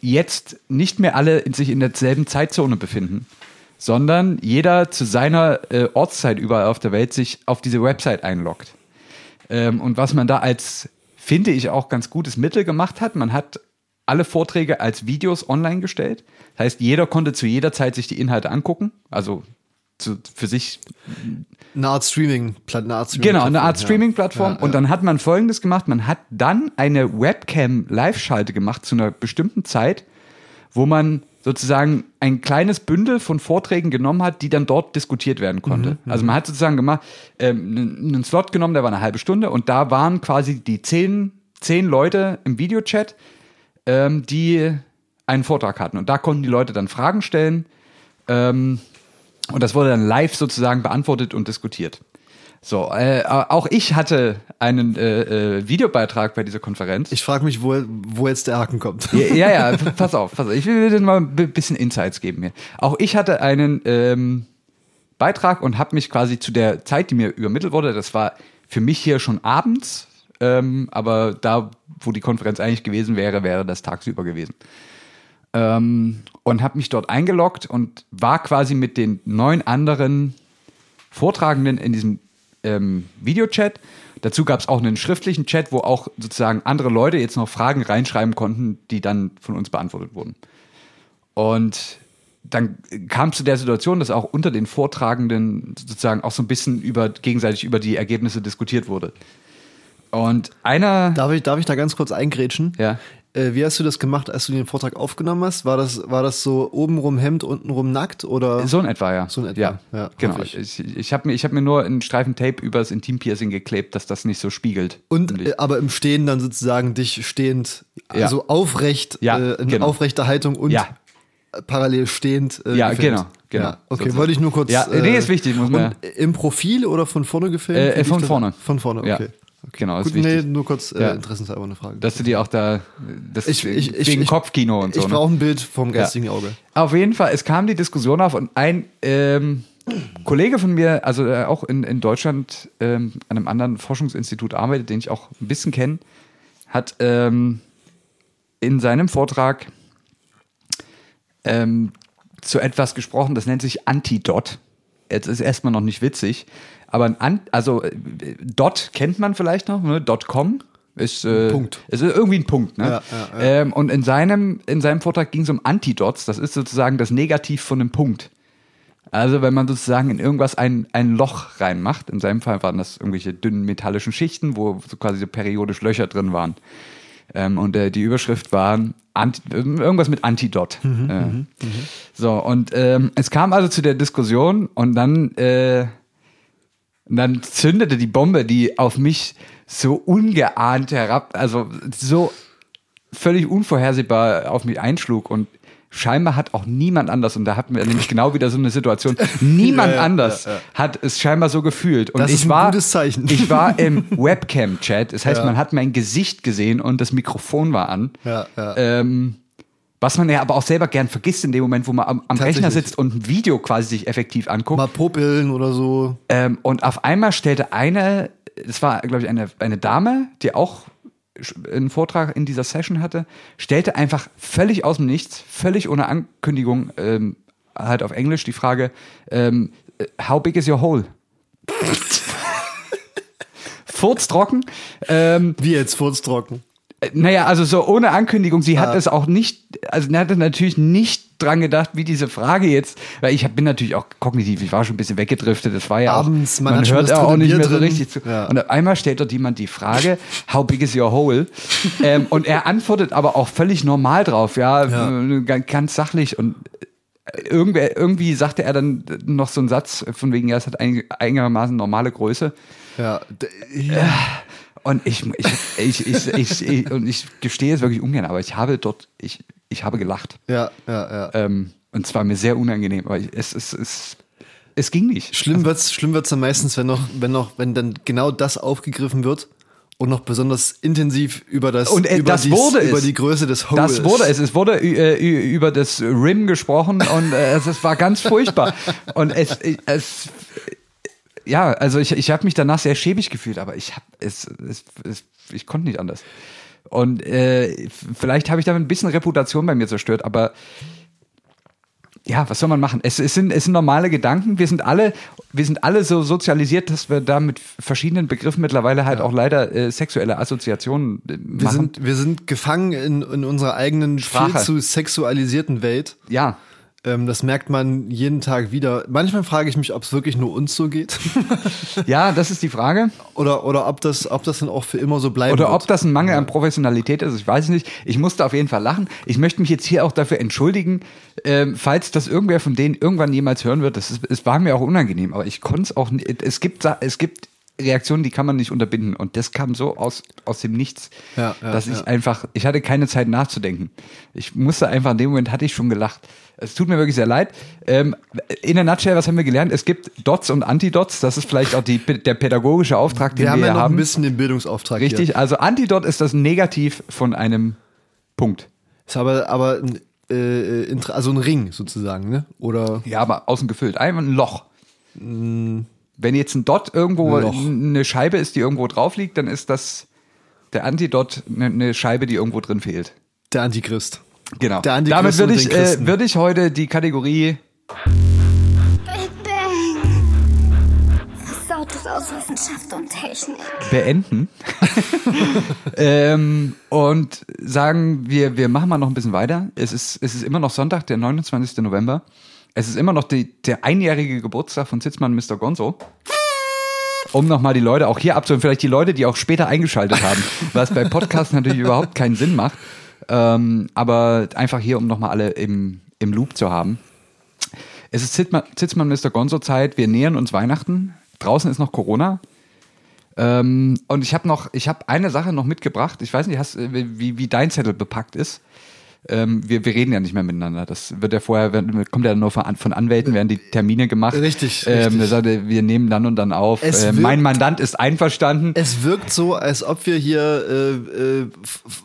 jetzt nicht mehr alle in sich in derselben Zeitzone befinden, sondern jeder zu seiner äh, Ortszeit überall auf der Welt sich auf diese Website einloggt. Ähm, und was man da als, finde ich, auch ganz gutes Mittel gemacht hat, man hat alle Vorträge als Videos online gestellt. Das heißt, jeder konnte zu jeder Zeit sich die Inhalte angucken, also zu, für sich Eine Art Streaming, eine Art Streaming Genau, eine Art Streaming-Plattform. Ja, ja. Und dann hat man Folgendes gemacht. Man hat dann eine Webcam-Live-Schalte gemacht zu einer bestimmten Zeit, wo man sozusagen ein kleines Bündel von Vorträgen genommen hat, die dann dort diskutiert werden konnte. Mhm, also man hat sozusagen gemacht, ähm, einen einen Slot genommen, der war eine halbe Stunde und da waren quasi die zehn, zehn Leute im Videochat, ähm, die einen Vortrag hatten. Und da konnten die Leute dann Fragen stellen. Ähm, und das wurde dann live sozusagen beantwortet und diskutiert. So, äh, auch ich hatte einen äh, äh, Videobeitrag bei dieser Konferenz. Ich frage mich, wo, wo jetzt der Haken kommt. ja, ja, ja, pass auf, pass auf. Ich will dir mal ein bi- bisschen Insights geben hier. Auch ich hatte einen ähm, Beitrag und habe mich quasi zu der Zeit, die mir übermittelt wurde, das war für mich hier schon abends, ähm, aber da, wo die Konferenz eigentlich gewesen wäre, wäre das tagsüber gewesen. Ähm, und habe mich dort eingeloggt und war quasi mit den neun anderen Vortragenden in diesem ähm, Videochat. Dazu gab es auch einen schriftlichen Chat, wo auch sozusagen andere Leute jetzt noch Fragen reinschreiben konnten, die dann von uns beantwortet wurden. Und dann kam es zu der Situation, dass auch unter den Vortragenden sozusagen auch so ein bisschen über, gegenseitig über die Ergebnisse diskutiert wurde. Und einer. Darf ich, darf ich da ganz kurz eingrätschen? Ja. Äh, wie hast du das gemacht, als du den Vortrag aufgenommen hast? War das, war das so obenrum Hemd, untenrum nackt oder? So in etwa, ja. So in etwa, Ja, ja, genau. ich. Ich, ich habe mir, ich hab mir nur einen Streifen Tape übers Intimpiercing geklebt, dass das nicht so spiegelt. Und äh, aber im Stehen dann sozusagen dich stehend, Ja. also aufrecht, Ja, äh, in genau. aufrechter Haltung und Ja. äh, parallel stehend. Äh, Ja, gefilmt. genau, genau. Ja, okay, wollte ich nur kurz. Ja, nee, ist wichtig, muss man Und im Profil oder von vorne gefilmt? Äh, Wie von vorne. Von vorne, okay. Ja, genau, ist Gut, wichtig. nee, nur kurz äh, Ja. interessenshalber eine Frage. Dass du dir auch da, das Ich- ich- wegen ich- Kopfkino und so. ich ne? brauche ein Bild vom geistigen Auge. Auf jeden Fall, es kam die Diskussion auf und ein ähm, Kollege von mir, also äh, auch in, in Deutschland ähm, an einem anderen Forschungsinstitut arbeitet, den ich auch ein bisschen kenne, hat ähm, in seinem Vortrag ähm, zu etwas gesprochen, das nennt sich Antidot. Jetzt ist erstmal noch nicht witzig, aber ein also äh, Dot kennt man vielleicht noch, ne? .com ist, äh, Punkt. ist irgendwie ein Punkt, ne? Ja, ja, ja. Ähm, und in seinem, in seinem Vortrag ging es um Antidots, das ist sozusagen das Negativ von einem Punkt. Also wenn man sozusagen in irgendwas ein, ein Loch reinmacht, in seinem Fall waren das irgendwelche dünnen metallischen Schichten, wo so quasi so periodisch Löcher drin waren. Ähm, und äh, die Überschrift war Anti irgendwas mit Antidot. äh. So, und ähm, es kam also zu der Diskussion und dann, äh, und dann zündete die Bombe, die auf mich so ungeahnt herab, also so völlig unvorhersehbar auf mich einschlug und scheinbar hat auch niemand anders, und da hatten wir nämlich genau wieder so eine Situation, niemand Ja, ja, anders ja, hat es scheinbar so gefühlt. Und Das ich ist ein war, gutes Zeichen. Ich war im Webcam-Chat, das heißt, man hat mein Gesicht gesehen und das Mikrofon war an. Ja, ja. Ähm, was man ja aber auch selber gern vergisst in dem Moment, wo man am, am Rechner sitzt und ein Video quasi sich effektiv anguckt. Mal popeln oder so. Ähm, und auf einmal stellte eine, das war, glaube ich, eine, eine Dame, die auch einen Vortrag in dieser Session hatte, stellte einfach völlig aus dem Nichts, völlig ohne Ankündigung, ähm, halt auf Englisch die Frage, ähm, how big is your hole? Furztrocken. Ähm, Wie jetzt furztrocken. Äh, naja, also so ohne Ankündigung. Sie hat Ah. es auch nicht, also sie hatte natürlich nicht dran gedacht, wie diese Frage jetzt, weil ich bin natürlich auch kognitiv, ich war schon ein bisschen weggedriftet, das war ja Abends, auch, man man, hat hört ja auch nicht Bier mehr so drin. richtig zu. Ja. Und auf einmal stellt dort jemand die Frage, how big is your hole? ähm, und er antwortet aber auch völlig normal drauf, ja, Ja. äh, ganz, sachlich und äh, Irgendwer, irgendwie sagte er dann noch so einen Satz von wegen, ja, es hat ein, einigermaßen normale Größe. Ja. Ja. Und ich, ich, ich, ich, ich, ich, und ich gestehe es wirklich ungern, aber ich habe dort, ich, ich habe gelacht. Ja, ja, ja. Ähm, und zwar mir sehr unangenehm, aber ich, es, es, es, es ging nicht. Schlimm wird's, schlimm wird's dann meistens, wenn noch, wenn noch, wenn dann genau das aufgegriffen wird Und noch besonders intensiv über das, Und, äh, über, das die, wurde über es. die Größe des Holes. Das wurde es. Es wurde äh, über das Rim gesprochen und äh, es, es war ganz furchtbar. Und es, es ja, also ich, ich habe mich danach sehr schäbig gefühlt, aber ich habe es, es, es, ich konnte nicht anders. Und äh, vielleicht habe ich damit ein bisschen Reputation bei mir zerstört, aber ja, was soll man machen? Es, es, sind, es sind normale Gedanken. Wir sind alle, wir sind alle so sozialisiert, dass wir da mit verschiedenen Begriffen mittlerweile halt auch leider äh, sexuelle Assoziationen äh, machen. wir, sind, wir sind gefangen in, in unserer eigenen Sprache. viel zu sexualisierten Welt. ja, Ähm, das merkt man jeden Tag wieder. Manchmal frage ich mich, ob es wirklich nur uns so geht. ja, das ist die Frage. oder oder ob, das, ob das dann auch für immer so bleiben Oder wird. ob das ein Mangel an Professionalität ist, ich weiß nicht. Ich musste auf jeden Fall lachen. Ich möchte mich jetzt hier auch dafür entschuldigen, ähm, falls das irgendwer von denen irgendwann jemals hören wird. Das ist, es war mir auch unangenehm, aber ich konnte es auch nicht. Es gibt, es gibt Reaktionen, die kann man nicht unterbinden. Und das kam so aus, aus dem Nichts, Ja, ja, dass ich ja. einfach, ich hatte keine Zeit nachzudenken. Ich musste einfach, in dem Moment hatte ich schon gelacht. Es tut mir wirklich sehr leid. Ähm, in der Nutshell, was haben wir gelernt? Es gibt Dots und Antidots. Das ist vielleicht auch die, der pädagogische Auftrag, den wir wir, haben ja noch haben. ein bisschen den Bildungsauftrag Richtig, hier. also Antidot ist das Negativ von einem Punkt. Ist aber, aber ein, äh, inter- also ein Ring sozusagen, ne? Oder Ja, aber außen gefüllt. Einfach ein Loch. Wenn jetzt ein Dot irgendwo Loch. eine Scheibe ist, die irgendwo drauf liegt, dann ist das der Antidot eine, eine Scheibe, die irgendwo drin fehlt. der Antichrist. Genau. Der Antichrist Damit würde ich, äh, würde ich heute die Kategorie aus Wissenschaft und Technik. beenden ähm, und sagen, wir, wir machen mal noch ein bisschen weiter. Es ist, es ist immer noch Sonntag, der 29. November. Es ist immer noch die, der einjährige Geburtstag von Sitzmann Mr. Gonzo. Um nochmal die Leute auch hier abzuholen, vielleicht die Leute, die auch später eingeschaltet haben, was bei Podcasts natürlich überhaupt keinen Sinn macht. Ähm, aber einfach hier, um nochmal alle im, im Loop zu haben. Es ist Zitzmann, Zitzmann Mr. Gonzo Zeit. Wir nähern uns Weihnachten. Draußen ist noch Corona. Ähm, und ich habe noch, ich habe eine Sache noch mitgebracht. Ich weiß nicht, hast, wie, wie dein Zettel bepackt ist. Ähm, wir, wir reden ja nicht mehr miteinander. Das wird ja vorher, kommt ja nur von, von Anwälten, werden die Termine gemacht. Richtig, Ähm, richtig. der sagte, wir nehmen dann und dann auf. Äh, mein Mandant ist einverstanden. Es wirkt so, als ob wir hier äh, äh,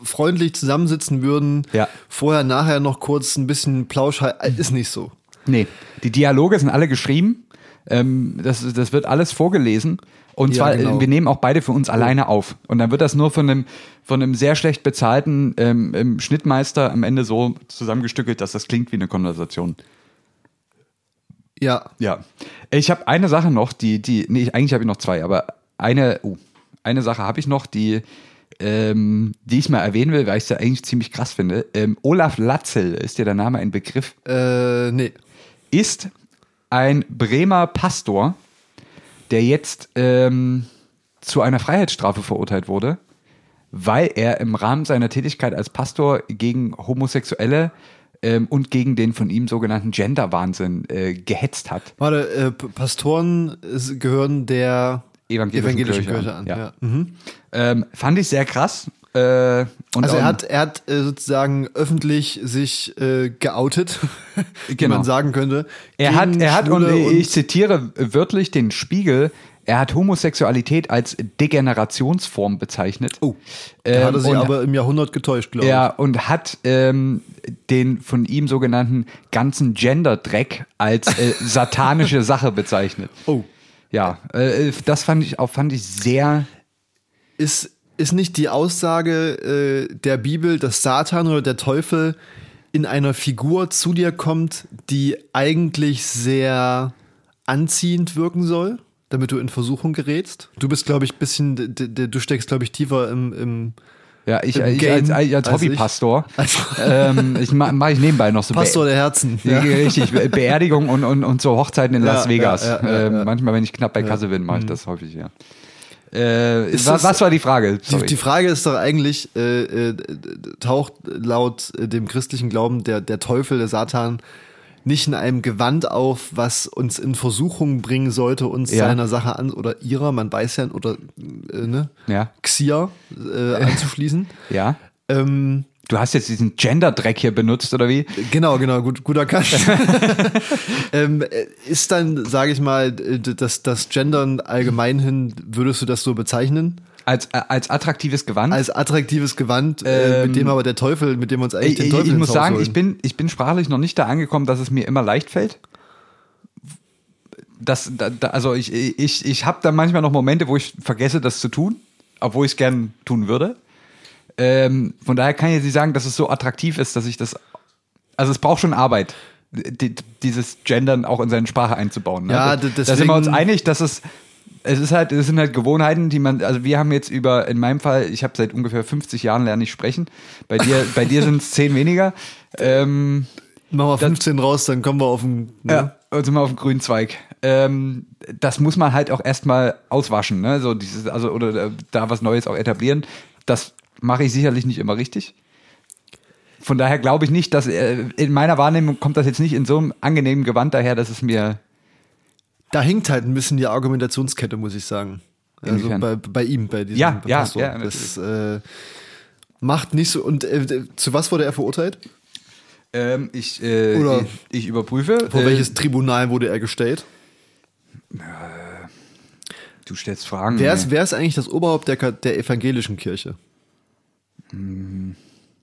freundlich zusammensitzen würden. Ja. Vorher, nachher noch kurz ein bisschen Plausch. halten. Ist nicht so. Nee, die Dialoge sind alle geschrieben. Ähm, das, das wird alles vorgelesen. Und Ja, zwar, genau. äh, wir nehmen auch beide für uns alleine auf. Und dann wird das nur von einem, von einem sehr schlecht bezahlten ähm, ähm, Schnittmeister am Ende so zusammengestückelt, dass das klingt wie eine Konversation. Ja. Ja. Ich habe eine Sache noch, die, die, nee, eigentlich habe ich noch zwei, aber eine, oh, eine Sache habe ich noch, die, ähm, die ich mal erwähnen will, weil ich es ja eigentlich ziemlich krass finde. Ähm, Olaf Latzel, ist dir der Name ein Begriff? Äh, nee. ist ein Bremer Pastor, der jetzt ähm, zu einer Freiheitsstrafe verurteilt wurde, weil er im Rahmen seiner Tätigkeit als Pastor gegen Homosexuelle ähm, und gegen den von ihm sogenannten Gender-Wahnsinn äh, gehetzt hat. Warte, äh, Pastoren äh, gehören der Evangelischen evangelischen Kirche Kirche an, an. ja. Ja. Mhm. Ähm, fand ich sehr krass. Äh, und Also er hat, er hat äh, sozusagen öffentlich sich äh, geoutet, wie Genau. man sagen könnte. Er hat, er hat, und Schwule ich zitiere wörtlich den Spiegel, er hat Homosexualität als Degenerationsform bezeichnet. Oh, da hat er sich und, aber im Jahrhundert getäuscht, glaube ja, und hat ähm, den von ihm sogenannten ganzen Gender-Dreck als äh, satanische Sache bezeichnet. ich. Oh. Ja, äh, das fand ich auch fand ich sehr. Ist, ist nicht die Aussage äh, der Bibel, dass Satan oder der Teufel in einer Figur zu dir kommt, die eigentlich sehr anziehend wirken soll, damit du in Versuchung gerätst? Du bist, glaube ich, bisschen, d- d- du steckst, glaube ich, tiefer im, im Ja, ich, Im ich als, als Hobbypastor. als ähm, ich mache mach ich nebenbei noch so Pastor der Herzen. Ja. Richtig, Be- Beerdigung und, und, und so Hochzeiten in Ja, Las Vegas. ja, ähm. Manchmal, wenn ich knapp bei Kasse bin, mache ich das häufig, ja. Äh, Ist wa- das- was war die Frage? Die, die Frage ist doch eigentlich, äh, äh, taucht laut äh, dem christlichen Glauben der, der Teufel, der Satan, nicht in einem Gewand auf, was uns in Versuchung bringen sollte, uns Ja. seiner Sache an oder ihrer, man weiß ja, oder äh, ne, ja, Xia äh, anzuschließen. ja. ähm, Du hast jetzt diesen Gender-Dreck hier benutzt, oder wie? genau, genau, gut, gut erkannt. ähm, äh, ist dann, sage ich mal, das, das Gendern allgemein hin, würdest du das so bezeichnen? Als, äh, als attraktives Gewand. als attraktives Gewand, äh, mit dem aber der Teufel, mit dem wir uns eigentlich ich, den Teufel ich muss sagen, holen. ich bin, ich bin sprachlich noch nicht da angekommen, dass es mir immer leicht fällt. Das, da, da, also ich, ich, ich habe da manchmal noch Momente, wo ich vergesse, das zu tun, obwohl ich es gern tun würde. Ähm, von daher kann ich jetzt nicht sagen, dass es so attraktiv ist, dass ich das. Also es braucht schon Arbeit, die, dieses Gendern auch in seine Sprache einzubauen. Ne? Ja, da, d- da sind wir uns deswegen- einig, dass es. Es ist halt, es sind halt Gewohnheiten, die man, also wir haben jetzt über, in meinem Fall, ich habe seit ungefähr 50 Jahren lerne ich sprechen. Bei dir, bei dir sind es 10 weniger. Ähm, Machen wir 15 raus, dann kommen wir auf den. Ne? ja, und sind wir auf dem grünen Zweig. Ähm, das muss man halt auch erstmal auswaschen, ne? So dieses, also, oder äh, da was Neues auch etablieren. Das mache ich sicherlich nicht immer richtig. Von daher glaube ich nicht, dass äh, in meiner Wahrnehmung kommt das jetzt nicht in so einem angenehmen Gewand daher, dass es mir Da hinkt halt ein bisschen die Argumentationskette, muss ich sagen. Also Inwiefern? bei, bei ihm, bei diesem Ja, ja, Pastor. ja, das äh, macht nicht so. Und äh, zu was wurde er verurteilt? ähm, ich, äh, Oder- ich, ich überprüfe. Vor äh, welches Tribunal wurde er gestellt? Du stellst Fragen. Wer ist, wer ist eigentlich das Oberhaupt der, der evangelischen Kirche?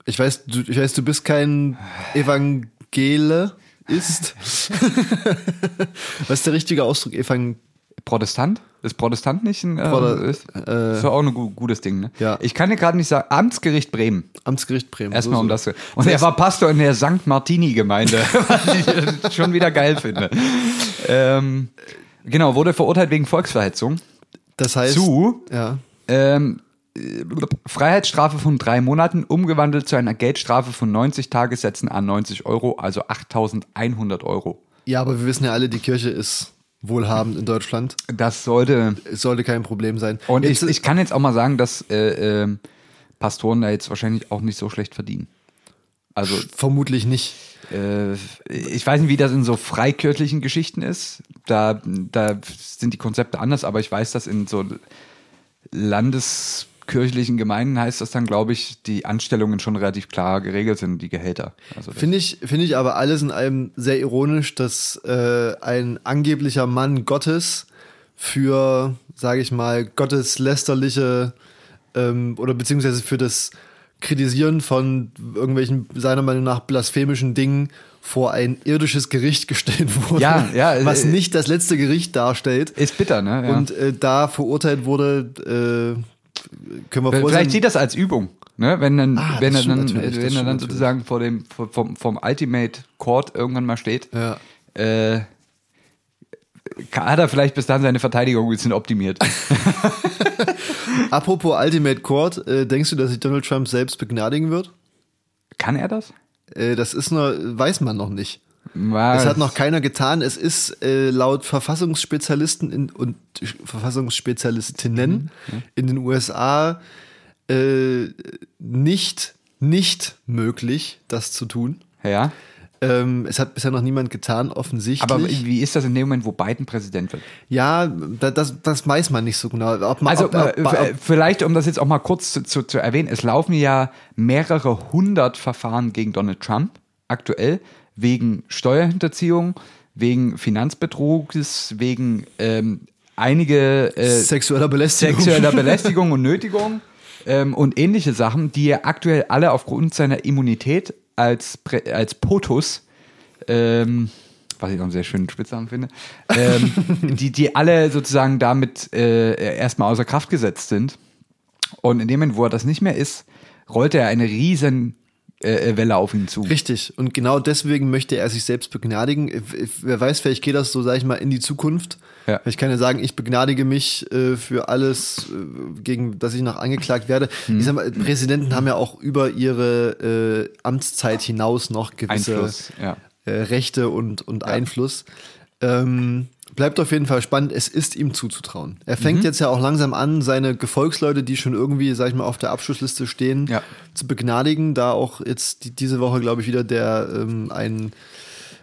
Ich weiß, du, ich weiß, du bist kein Evangele. Ist. Was ist der richtige Ausdruck? Evang Protestant? Ist Protestant nicht ein äh, Prote- ist, äh, ist auch ein gu gutes Ding, ne? Ja. Ich kann dir gerade nicht sagen, Amtsgericht Bremen. Amtsgericht Bremen. Erstmal So, um das. Und er war Pastor in der St. Martini-Gemeinde, was ich schon wieder geil finde. Ähm, genau, wurde verurteilt wegen Volksverhetzung. Das heißt. Zu Ja. ähm, äh, Freiheitsstrafe von drei Monaten, umgewandelt zu einer Geldstrafe von 90 Tagessätzen an 90 Euro, also 8100 Euro. Ja, aber wir wissen ja alle, die Kirche ist wohlhabend in Deutschland. Das sollte. Es sollte kein Problem sein. Und Jetzt- ich, ich kann jetzt auch mal sagen, dass äh, ähm, Pastoren da jetzt wahrscheinlich auch nicht so schlecht verdienen. Also vermutlich nicht. Äh, ich weiß nicht, wie das in so freikirchlichen Geschichten ist. Da, da sind die Konzepte anders, aber ich weiß, dass in so landeskirchlichen Gemeinden heißt das dann, glaube ich, die Anstellungen schon relativ klar geregelt sind, die Gehälter. Also Finde ich, finde ich aber alles in allem sehr ironisch, dass äh, ein angeblicher Mann Gottes für, sage ich mal, gotteslästerliche ähm, oder beziehungsweise für das Kritisieren von irgendwelchen seiner Meinung nach blasphemischen Dingen vor ein irdisches Gericht gestellt wurde, Ja, ja, was äh, nicht das letzte Gericht darstellt ist bitter, ne? Ja. und äh, da verurteilt wurde, äh, können wir Vielleicht sein. sieht das als Übung, ne? Wenn dann, Ah, wenn er dann, wenn er dann sozusagen vor dem vom, vom Ultimate Court irgendwann mal steht, Ja. äh, hat er vielleicht bis dann seine Verteidigung ein bisschen optimiert. Apropos Ultimate Court, äh, denkst du, dass sich Donald Trump selbst begnadigen wird? Kann er das? Äh, das ist nur, weiß man noch nicht. Was? Das hat noch keiner getan. Es ist äh, laut Verfassungsspezialisten in, und Verfassungsspezialistinnen in den USA äh, nicht, nicht möglich, das zu tun. Ja. Ähm, es hat bisher noch niemand getan, offensichtlich. Aber wie ist das in dem Moment, wo Biden Präsident wird? ja, da- das, das weiß man nicht so genau. Man, Also ob, ob, äh, ob, v- vielleicht, um das jetzt auch mal kurz zu, zu, zu erwähnen, es laufen ja mehrere hundert Verfahren gegen Donald Trump aktuell wegen Steuerhinterziehung, wegen Finanzbetrugs, wegen ähm, einige äh, sexueller Belästigung. sexueller Belästigung und Nötigung ähm, und ähnliche Sachen, die er aktuell alle aufgrund seiner Immunität als, als POTUS, ähm, was ich noch einen sehr schönen Spitznamen finde, ähm, die, die alle sozusagen damit äh, erstmal außer Kraft gesetzt sind. Und in dem Moment, wo er das nicht mehr ist, rollt er eine riesen äh, Welle auf ihn zu. Richtig. Und genau deswegen möchte er sich selbst begnadigen. If- Wer weiß, vielleicht geht das so, sag ich mal, in die Zukunft. Ja. Ich kann ja sagen, ich begnadige mich äh, für alles, äh, gegen das ich noch angeklagt werde. Hm. Ich sag mal, Präsidenten haben ja auch über ihre äh, Amtszeit hinaus noch gewisse Einfluss, ja. äh, Rechte und, und Einfluss. Ähm, bleibt auf jeden Fall spannend. Es ist ihm zuzutrauen. Er Mhm. fängt jetzt ja auch langsam an, seine Gefolgsleute, die schon irgendwie, sag ich mal, auf der Abschlussliste stehen, Ja. zu begnadigen. Da auch jetzt die, diese Woche, glaube ich, wieder der ähm, ein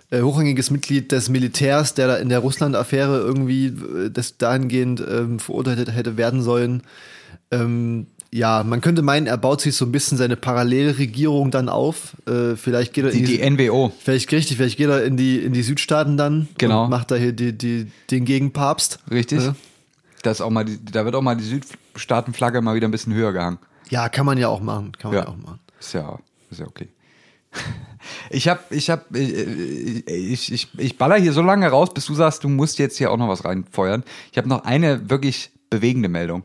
äh, hochrangiges Mitglied des Militärs, der da in der Russland-Affäre irgendwie äh, das dahingehend ähm, verurteilt hätte- hätte werden sollen. Ähm, ja, man könnte meinen, er baut sich so ein bisschen seine Parallelregierung dann auf. Äh, vielleicht geht er Die, in die NWO. Vielleicht richtig, vielleicht geht er in die, in die Südstaaten dann Genau. und macht da hier die, die, den Gegenpapst. Richtig. Ja. Das auch mal die, da wird auch mal die Südstaatenflagge mal wieder ein bisschen höher gehangen. Ja, kann man ja auch machen. Kann man ja, Ja. auch machen. Ist ja, ist ja okay. Ich hab, ich hab, äh, ich, ich, ich baller hier so lange raus, bis du sagst, du musst jetzt hier auch noch was reinfeuern. Ich habe noch eine wirklich bewegende Meldung.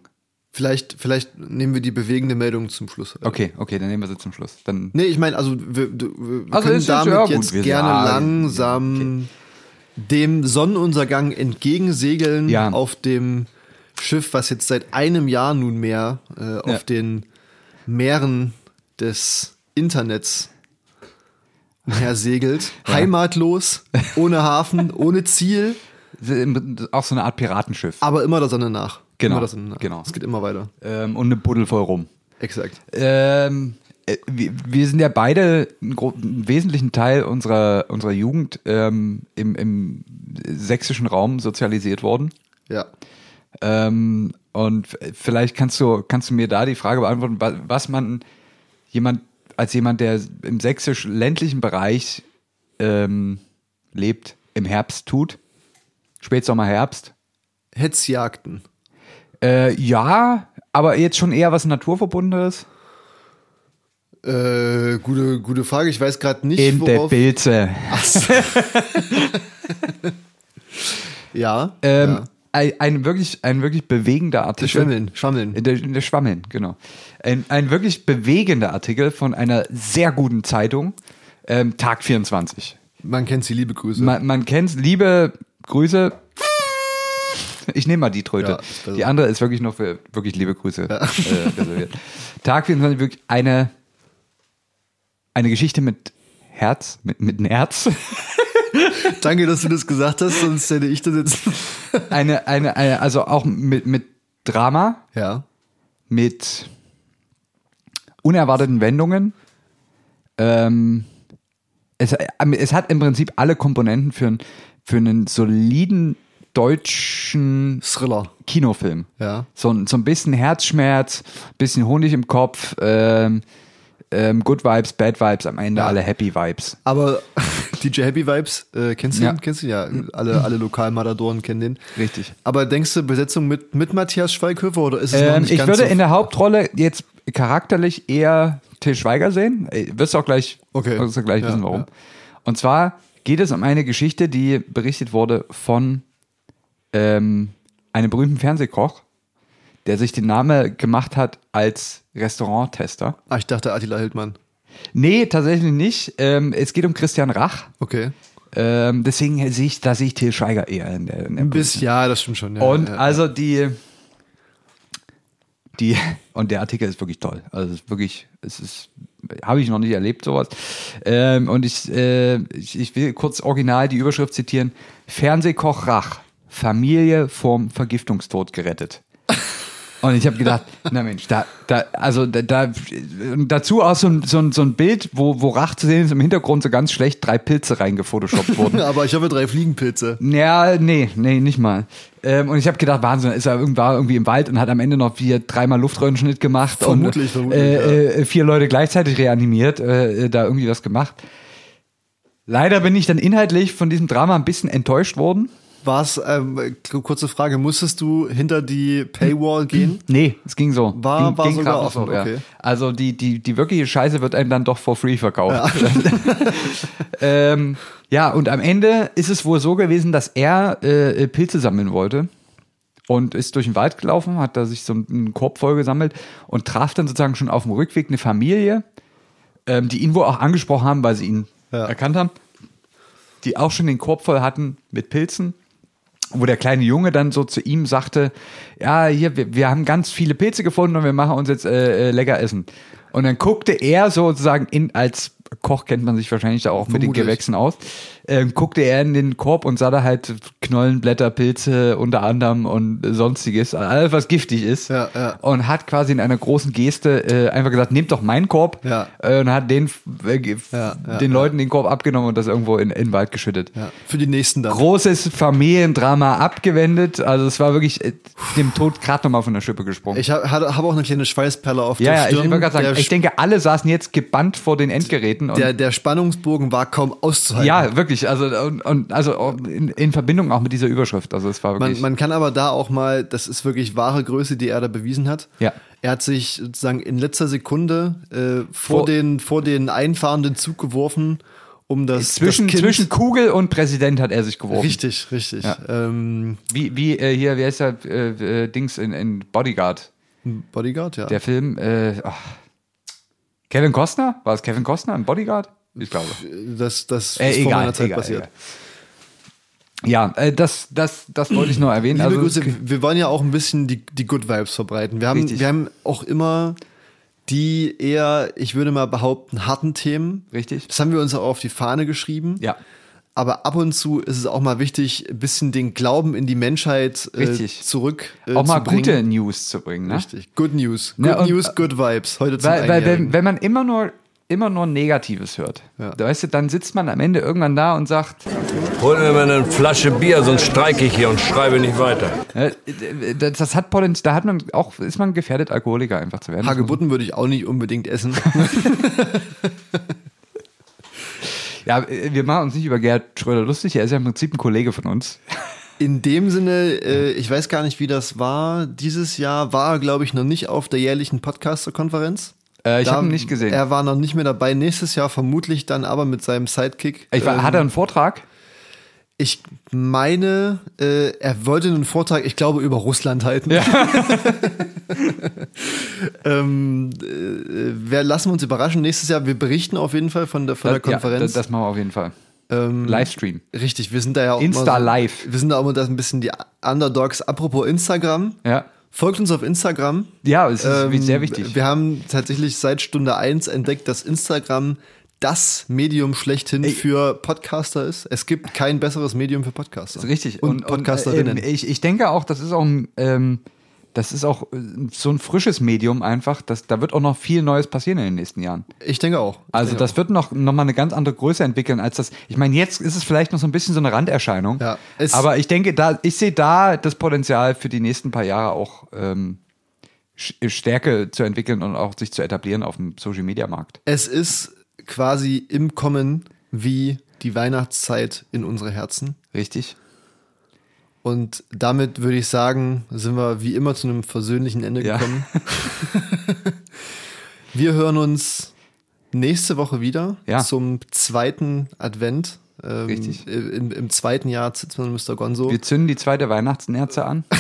Vielleicht, vielleicht nehmen wir die bewegende Meldung zum Schluss. Okay, okay, dann nehmen wir sie zum Schluss. Dann Nee, ich meine, also wir, wir Also können ja- damit ja, gut, jetzt gerne sagen- langsam dem Sonnenuntergang entgegensegeln Ja. auf dem Schiff, was jetzt seit einem Jahr nunmehr äh, auf Ja. den Meeren des Internets umher segelt. Heimatlos, ohne Hafen, ohne Ziel, auch so eine Art Piratenschiff. aber immer der Sonne nach. Genau, Immer Sonne nach. genau. Es geht immer weiter. Ähm, und eine Buddel voll rum. Exakt. Ähm, äh, wir, wir sind ja beide einen, wesentlichen Teil unserer, unserer Jugend ähm, im, im sächsischen Raum sozialisiert worden. Ja. Ähm, und vielleicht kannst du, kannst du mir da die Frage beantworten, wa- was man jemand, als jemand, der im sächsisch-ländlichen Bereich ähm, lebt, im Herbst tut. Spätsommer, Herbst. Hetzjagden. Äh, ja, aber jetzt schon eher was Naturverbundenes. Äh, gute, gute Frage. Ich weiß gerade nicht, In der worauf. Pilze. Ja. Ähm, ja. ein, ein, wirklich, ein wirklich bewegender Artikel. Schwammeln, schwammeln. In der, in der Schwammeln, genau. Ein, ein wirklich bewegender Artikel von einer sehr guten Zeitung, ähm, Tag 24. Man kennt sie, liebe Grüße. Man, man kennt's, liebe Grüße. Ich nehme mal die Tröte. Ja, die andere ist wirklich noch für wirklich liebe Grüße äh, reserviert. Tag 24, wirklich eine, eine Geschichte mit Herz, mit, mit Nerz. Danke, dass du das gesagt hast, sonst hätte ich das jetzt. Eine, eine, eine, also auch mit, mit Drama, ja. mit unerwarteten Wendungen. Ähm, es, es hat im Prinzip alle Komponenten für, für einen soliden deutschen Thriller. Kinofilm. Ja. So, ein- so ein bisschen Herzschmerz, bisschen Honig im Kopf, ähm, ähm, Good Vibes, Bad Vibes, am Ende Ja. alle Happy Vibes. Aber DJ Happy Vibes, äh, kennst du Ja. den? Kennst du? Ja, alle, alle Lokalmatadoren kennen den. Richtig. Aber denkst du, Besetzung mit, mit Matthias Schweighöfer oder ist es noch Ähm, nicht ich ganz würde so in der Hauptrolle jetzt charakterlich eher Till Schweiger sehen. Äh, Wirst du auch gleich, Okay. wirst du gleich Ja, wissen, warum. Und zwar geht es um eine Geschichte, die berichtet wurde von ähm, einem berühmten Fernsehkoch, der sich den Namen gemacht hat als Restauranttester. Ah, ich dachte Attila Hildmann. Nee, tatsächlich nicht. Ähm, es geht um Christian Rach. Okay. Ähm, deswegen sehe ich, da sehe ich Till Schweiger eher in der, in der Ein bisschen, ja, das stimmt schon. Ja, Und ja, also die, die, und der Artikel ist wirklich toll. Also es ist wirklich, es ist, habe ich noch nicht erlebt, sowas. Ähm, und ich, äh, ich, ich will kurz original die Überschrift zitieren. Fernsehkoch Rach, Familie vom Vergiftungstod gerettet. Und ich habe gedacht, na Mensch, da, da, also da, da dazu auch so ein, so ein, so ein Bild, wo, wo Rach zu sehen ist, im Hintergrund so ganz schlecht drei Pilze reingefotoshoppt wurden. Aber ich hoffe, drei Fliegenpilze. Ja, nee, nee, nicht mal. Ähm, und ich habe gedacht, Wahnsinn, ist er war irgendwie im Wald und hat am Ende noch vier, dreimal Luftröhrenschnitt gemacht Vermutlich, und vermutlich, äh, äh, vier Leute gleichzeitig reanimiert, äh, da irgendwie was gemacht. Leider bin ich dann inhaltlich von diesem Drama ein bisschen enttäuscht worden. War es, ähm, kurze Frage, musstest du hinter die Paywall gehen? Nee, es ging so. War- ging, war ging sogar offen, so, ja. okay. Also die, die, die wirkliche Scheiße wird einem dann doch for free verkauft. ähm, ja, und am Ende ist es wohl so gewesen, dass er äh, Pilze sammeln wollte und ist durch den Wald gelaufen, hat da sich so einen Korb voll gesammelt und traf dann sozusagen schon auf dem Rückweg eine Familie, ähm, die ihn wohl auch angesprochen haben, weil sie ihn Ja. erkannt haben, die auch schon den Korb voll hatten mit Pilzen wo der kleine Junge dann so zu ihm sagte, ja, hier, wir, wir haben ganz viele Pilze gefunden und wir machen uns jetzt äh, äh, lecker essen. Und dann guckte er sozusagen in, als Koch kennt man sich wahrscheinlich da auch mit den Vermutlich. Gewächsen aus, ähm, guckte er in den Korb und sah da halt Knollenblätter, Pilze unter anderem und sonstiges, alles was giftig ist. Ja, ja. Und hat quasi in einer großen Geste äh, einfach gesagt, nehmt doch meinen Korb Ja. äh, und hat den, äh, den. Leuten den Korb abgenommen und das irgendwo in, in den Wald geschüttet. Für die nächsten dann. großes Familiendrama abgewendet. Also es war wirklich äh, dem Tod gerade nochmal von der Schippe gesprungen. Ich habe hab auch eine kleine Schweißperle auf ja, der ja, ich Stirn. gerade sagen, ich denke, alle saßen jetzt gebannt vor den Endgeräten auftreten. Und Der, der Spannungsbogen war kaum auszuhalten. ja, wirklich. Also, und, und, also in, in Verbindung auch mit dieser Überschrift. Also es war Man, wirklich. man kann aber da auch mal, das ist wirklich wahre Größe, die er da bewiesen hat. Ja. Er hat sich sozusagen in letzter Sekunde äh, vor, Vor- den, vor den einfahrenden Zug geworfen, um das, zwischen, das zwischen Kugel und Präsident hat er sich geworfen. Richtig, richtig. Ja. Ähm, Wie, wie äh, hier, wie heißt der äh, äh, Dings in, in Bodyguard? Bodyguard, ja. Der Film, äh, ach. Kevin Costner? War es Kevin Costner im Bodyguard? Ich glaube. das das Äh, ist vor egal, meiner Zeit egal, passiert. egal. Ja, äh, das, das, das wollte ich nur erwähnen. Liebe Also, Grüße, wir wollen ja auch ein bisschen die, die Good Vibes verbreiten. Wir haben, Richtig. wir haben auch immer die eher, ich würde mal behaupten, harten Themen. Richtig. Das haben wir uns auch auf die Fahne geschrieben. Ja. Aber ab und zu ist es auch mal wichtig, ein bisschen den Glauben in die Menschheit äh, zurück äh, auch mal gute News zu bringen. Ne? Richtig. Good News. Good Ja, News, good vibes. Heute zum Weil, weil wenn, wenn man immer nur, immer nur Negatives hört, Ja. weißt du, dann sitzt man am Ende irgendwann da und sagt, Hol mir mal eine Flasche Bier, sonst streike ich hier und schreibe nicht weiter. äh, das, das hat Potenzial, da hat man auch, ist man gefährdet, Alkoholiker einfach zu werden. Hagebutten würde ich auch nicht unbedingt essen. Ja, äh, wir machen uns nicht über Gerhard Schröder lustig, er ist ja im Prinzip ein Kollege von uns. In dem Sinne, äh, ich weiß gar nicht, wie das war. Dieses Jahr war er, glaube ich, noch nicht auf der jährlichen Podcaster-Konferenz. Äh, ich habe ihn nicht gesehen. Er war noch nicht mehr dabei. Nächstes Jahr vermutlich dann aber mit seinem Sidekick. ich war, Ähm, hat er einen Vortrag? Ich meine, äh, er wollte einen Vortrag, ich glaube, über Russland halten. ähm, äh, wir lassen uns überraschen. Nächstes Jahr, wir berichten auf jeden Fall von der, von der Das- ja, Konferenz. das, das machen wir auf jeden Fall. ähm, Livestream. Richtig, wir sind da ja auch Insta immer so, Live. Wir sind da auch immer das ein bisschen die Underdogs. Apropos Instagram. Ja. Folgt uns auf Instagram. Ja, es ist Ähm, sehr wichtig. Wir haben tatsächlich seit Stunde 1 entdeckt, dass Instagram das Medium schlechthin für Podcaster ist. Es gibt kein besseres Medium für Podcaster. Richtig. Und, Podcasterinnen. äh, ich, ich denke auch, das ist auch, ein, ähm, das ist auch äh, so ein frisches Medium einfach. Das, da wird auch noch viel Neues passieren in den nächsten Jahren. ich denke auch. Ich Also denke das wird noch, noch mal eine ganz andere Größe entwickeln als das. Ich meine, jetzt ist es vielleicht noch so ein bisschen so eine Randerscheinung. Ja, aber ich denke, da, ich sehe da das Potenzial für die nächsten paar Jahre auch ähm, Stärke zu entwickeln und auch sich zu etablieren auf dem Social Media Markt. Es ist quasi im Kommen wie die Weihnachtszeit in unsere Herzen. Richtig? Und damit würde ich sagen, sind wir wie immer zu einem versöhnlichen Ende Ja. gekommen. wir hören uns nächste Woche wieder Ja. zum zweiten Advent. Ähm, Richtig. Im, Im zweiten Jahr Zitzmann und Mr. Gonzo. Wir zünden die zweite Weihnachtsnerze an.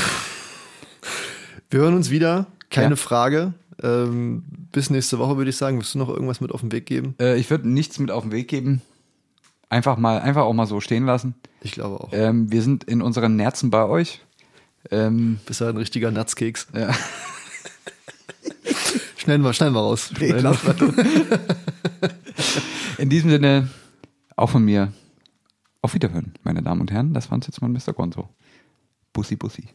Wir hören uns wieder, keine Ja. Frage. Ähm, bis nächste Woche würde ich sagen. Willst du noch irgendwas mit auf den Weg geben? Äh, ich würde nichts mit auf den Weg geben. Einfach mal, einfach auch mal so stehen lassen. Ich glaube auch. Ähm, wir sind in unseren Nerzen bei euch. Ähm, Bist ja ein richtiger Natzkeks. ja. Schneiden wir, schneiden wir raus. Schneiden wir. In diesem Sinne, auch von mir, auf Wiederhören, meine Damen und Herren. Das war uns jetzt mal Mr. Gonzo. Bussi, Bussi.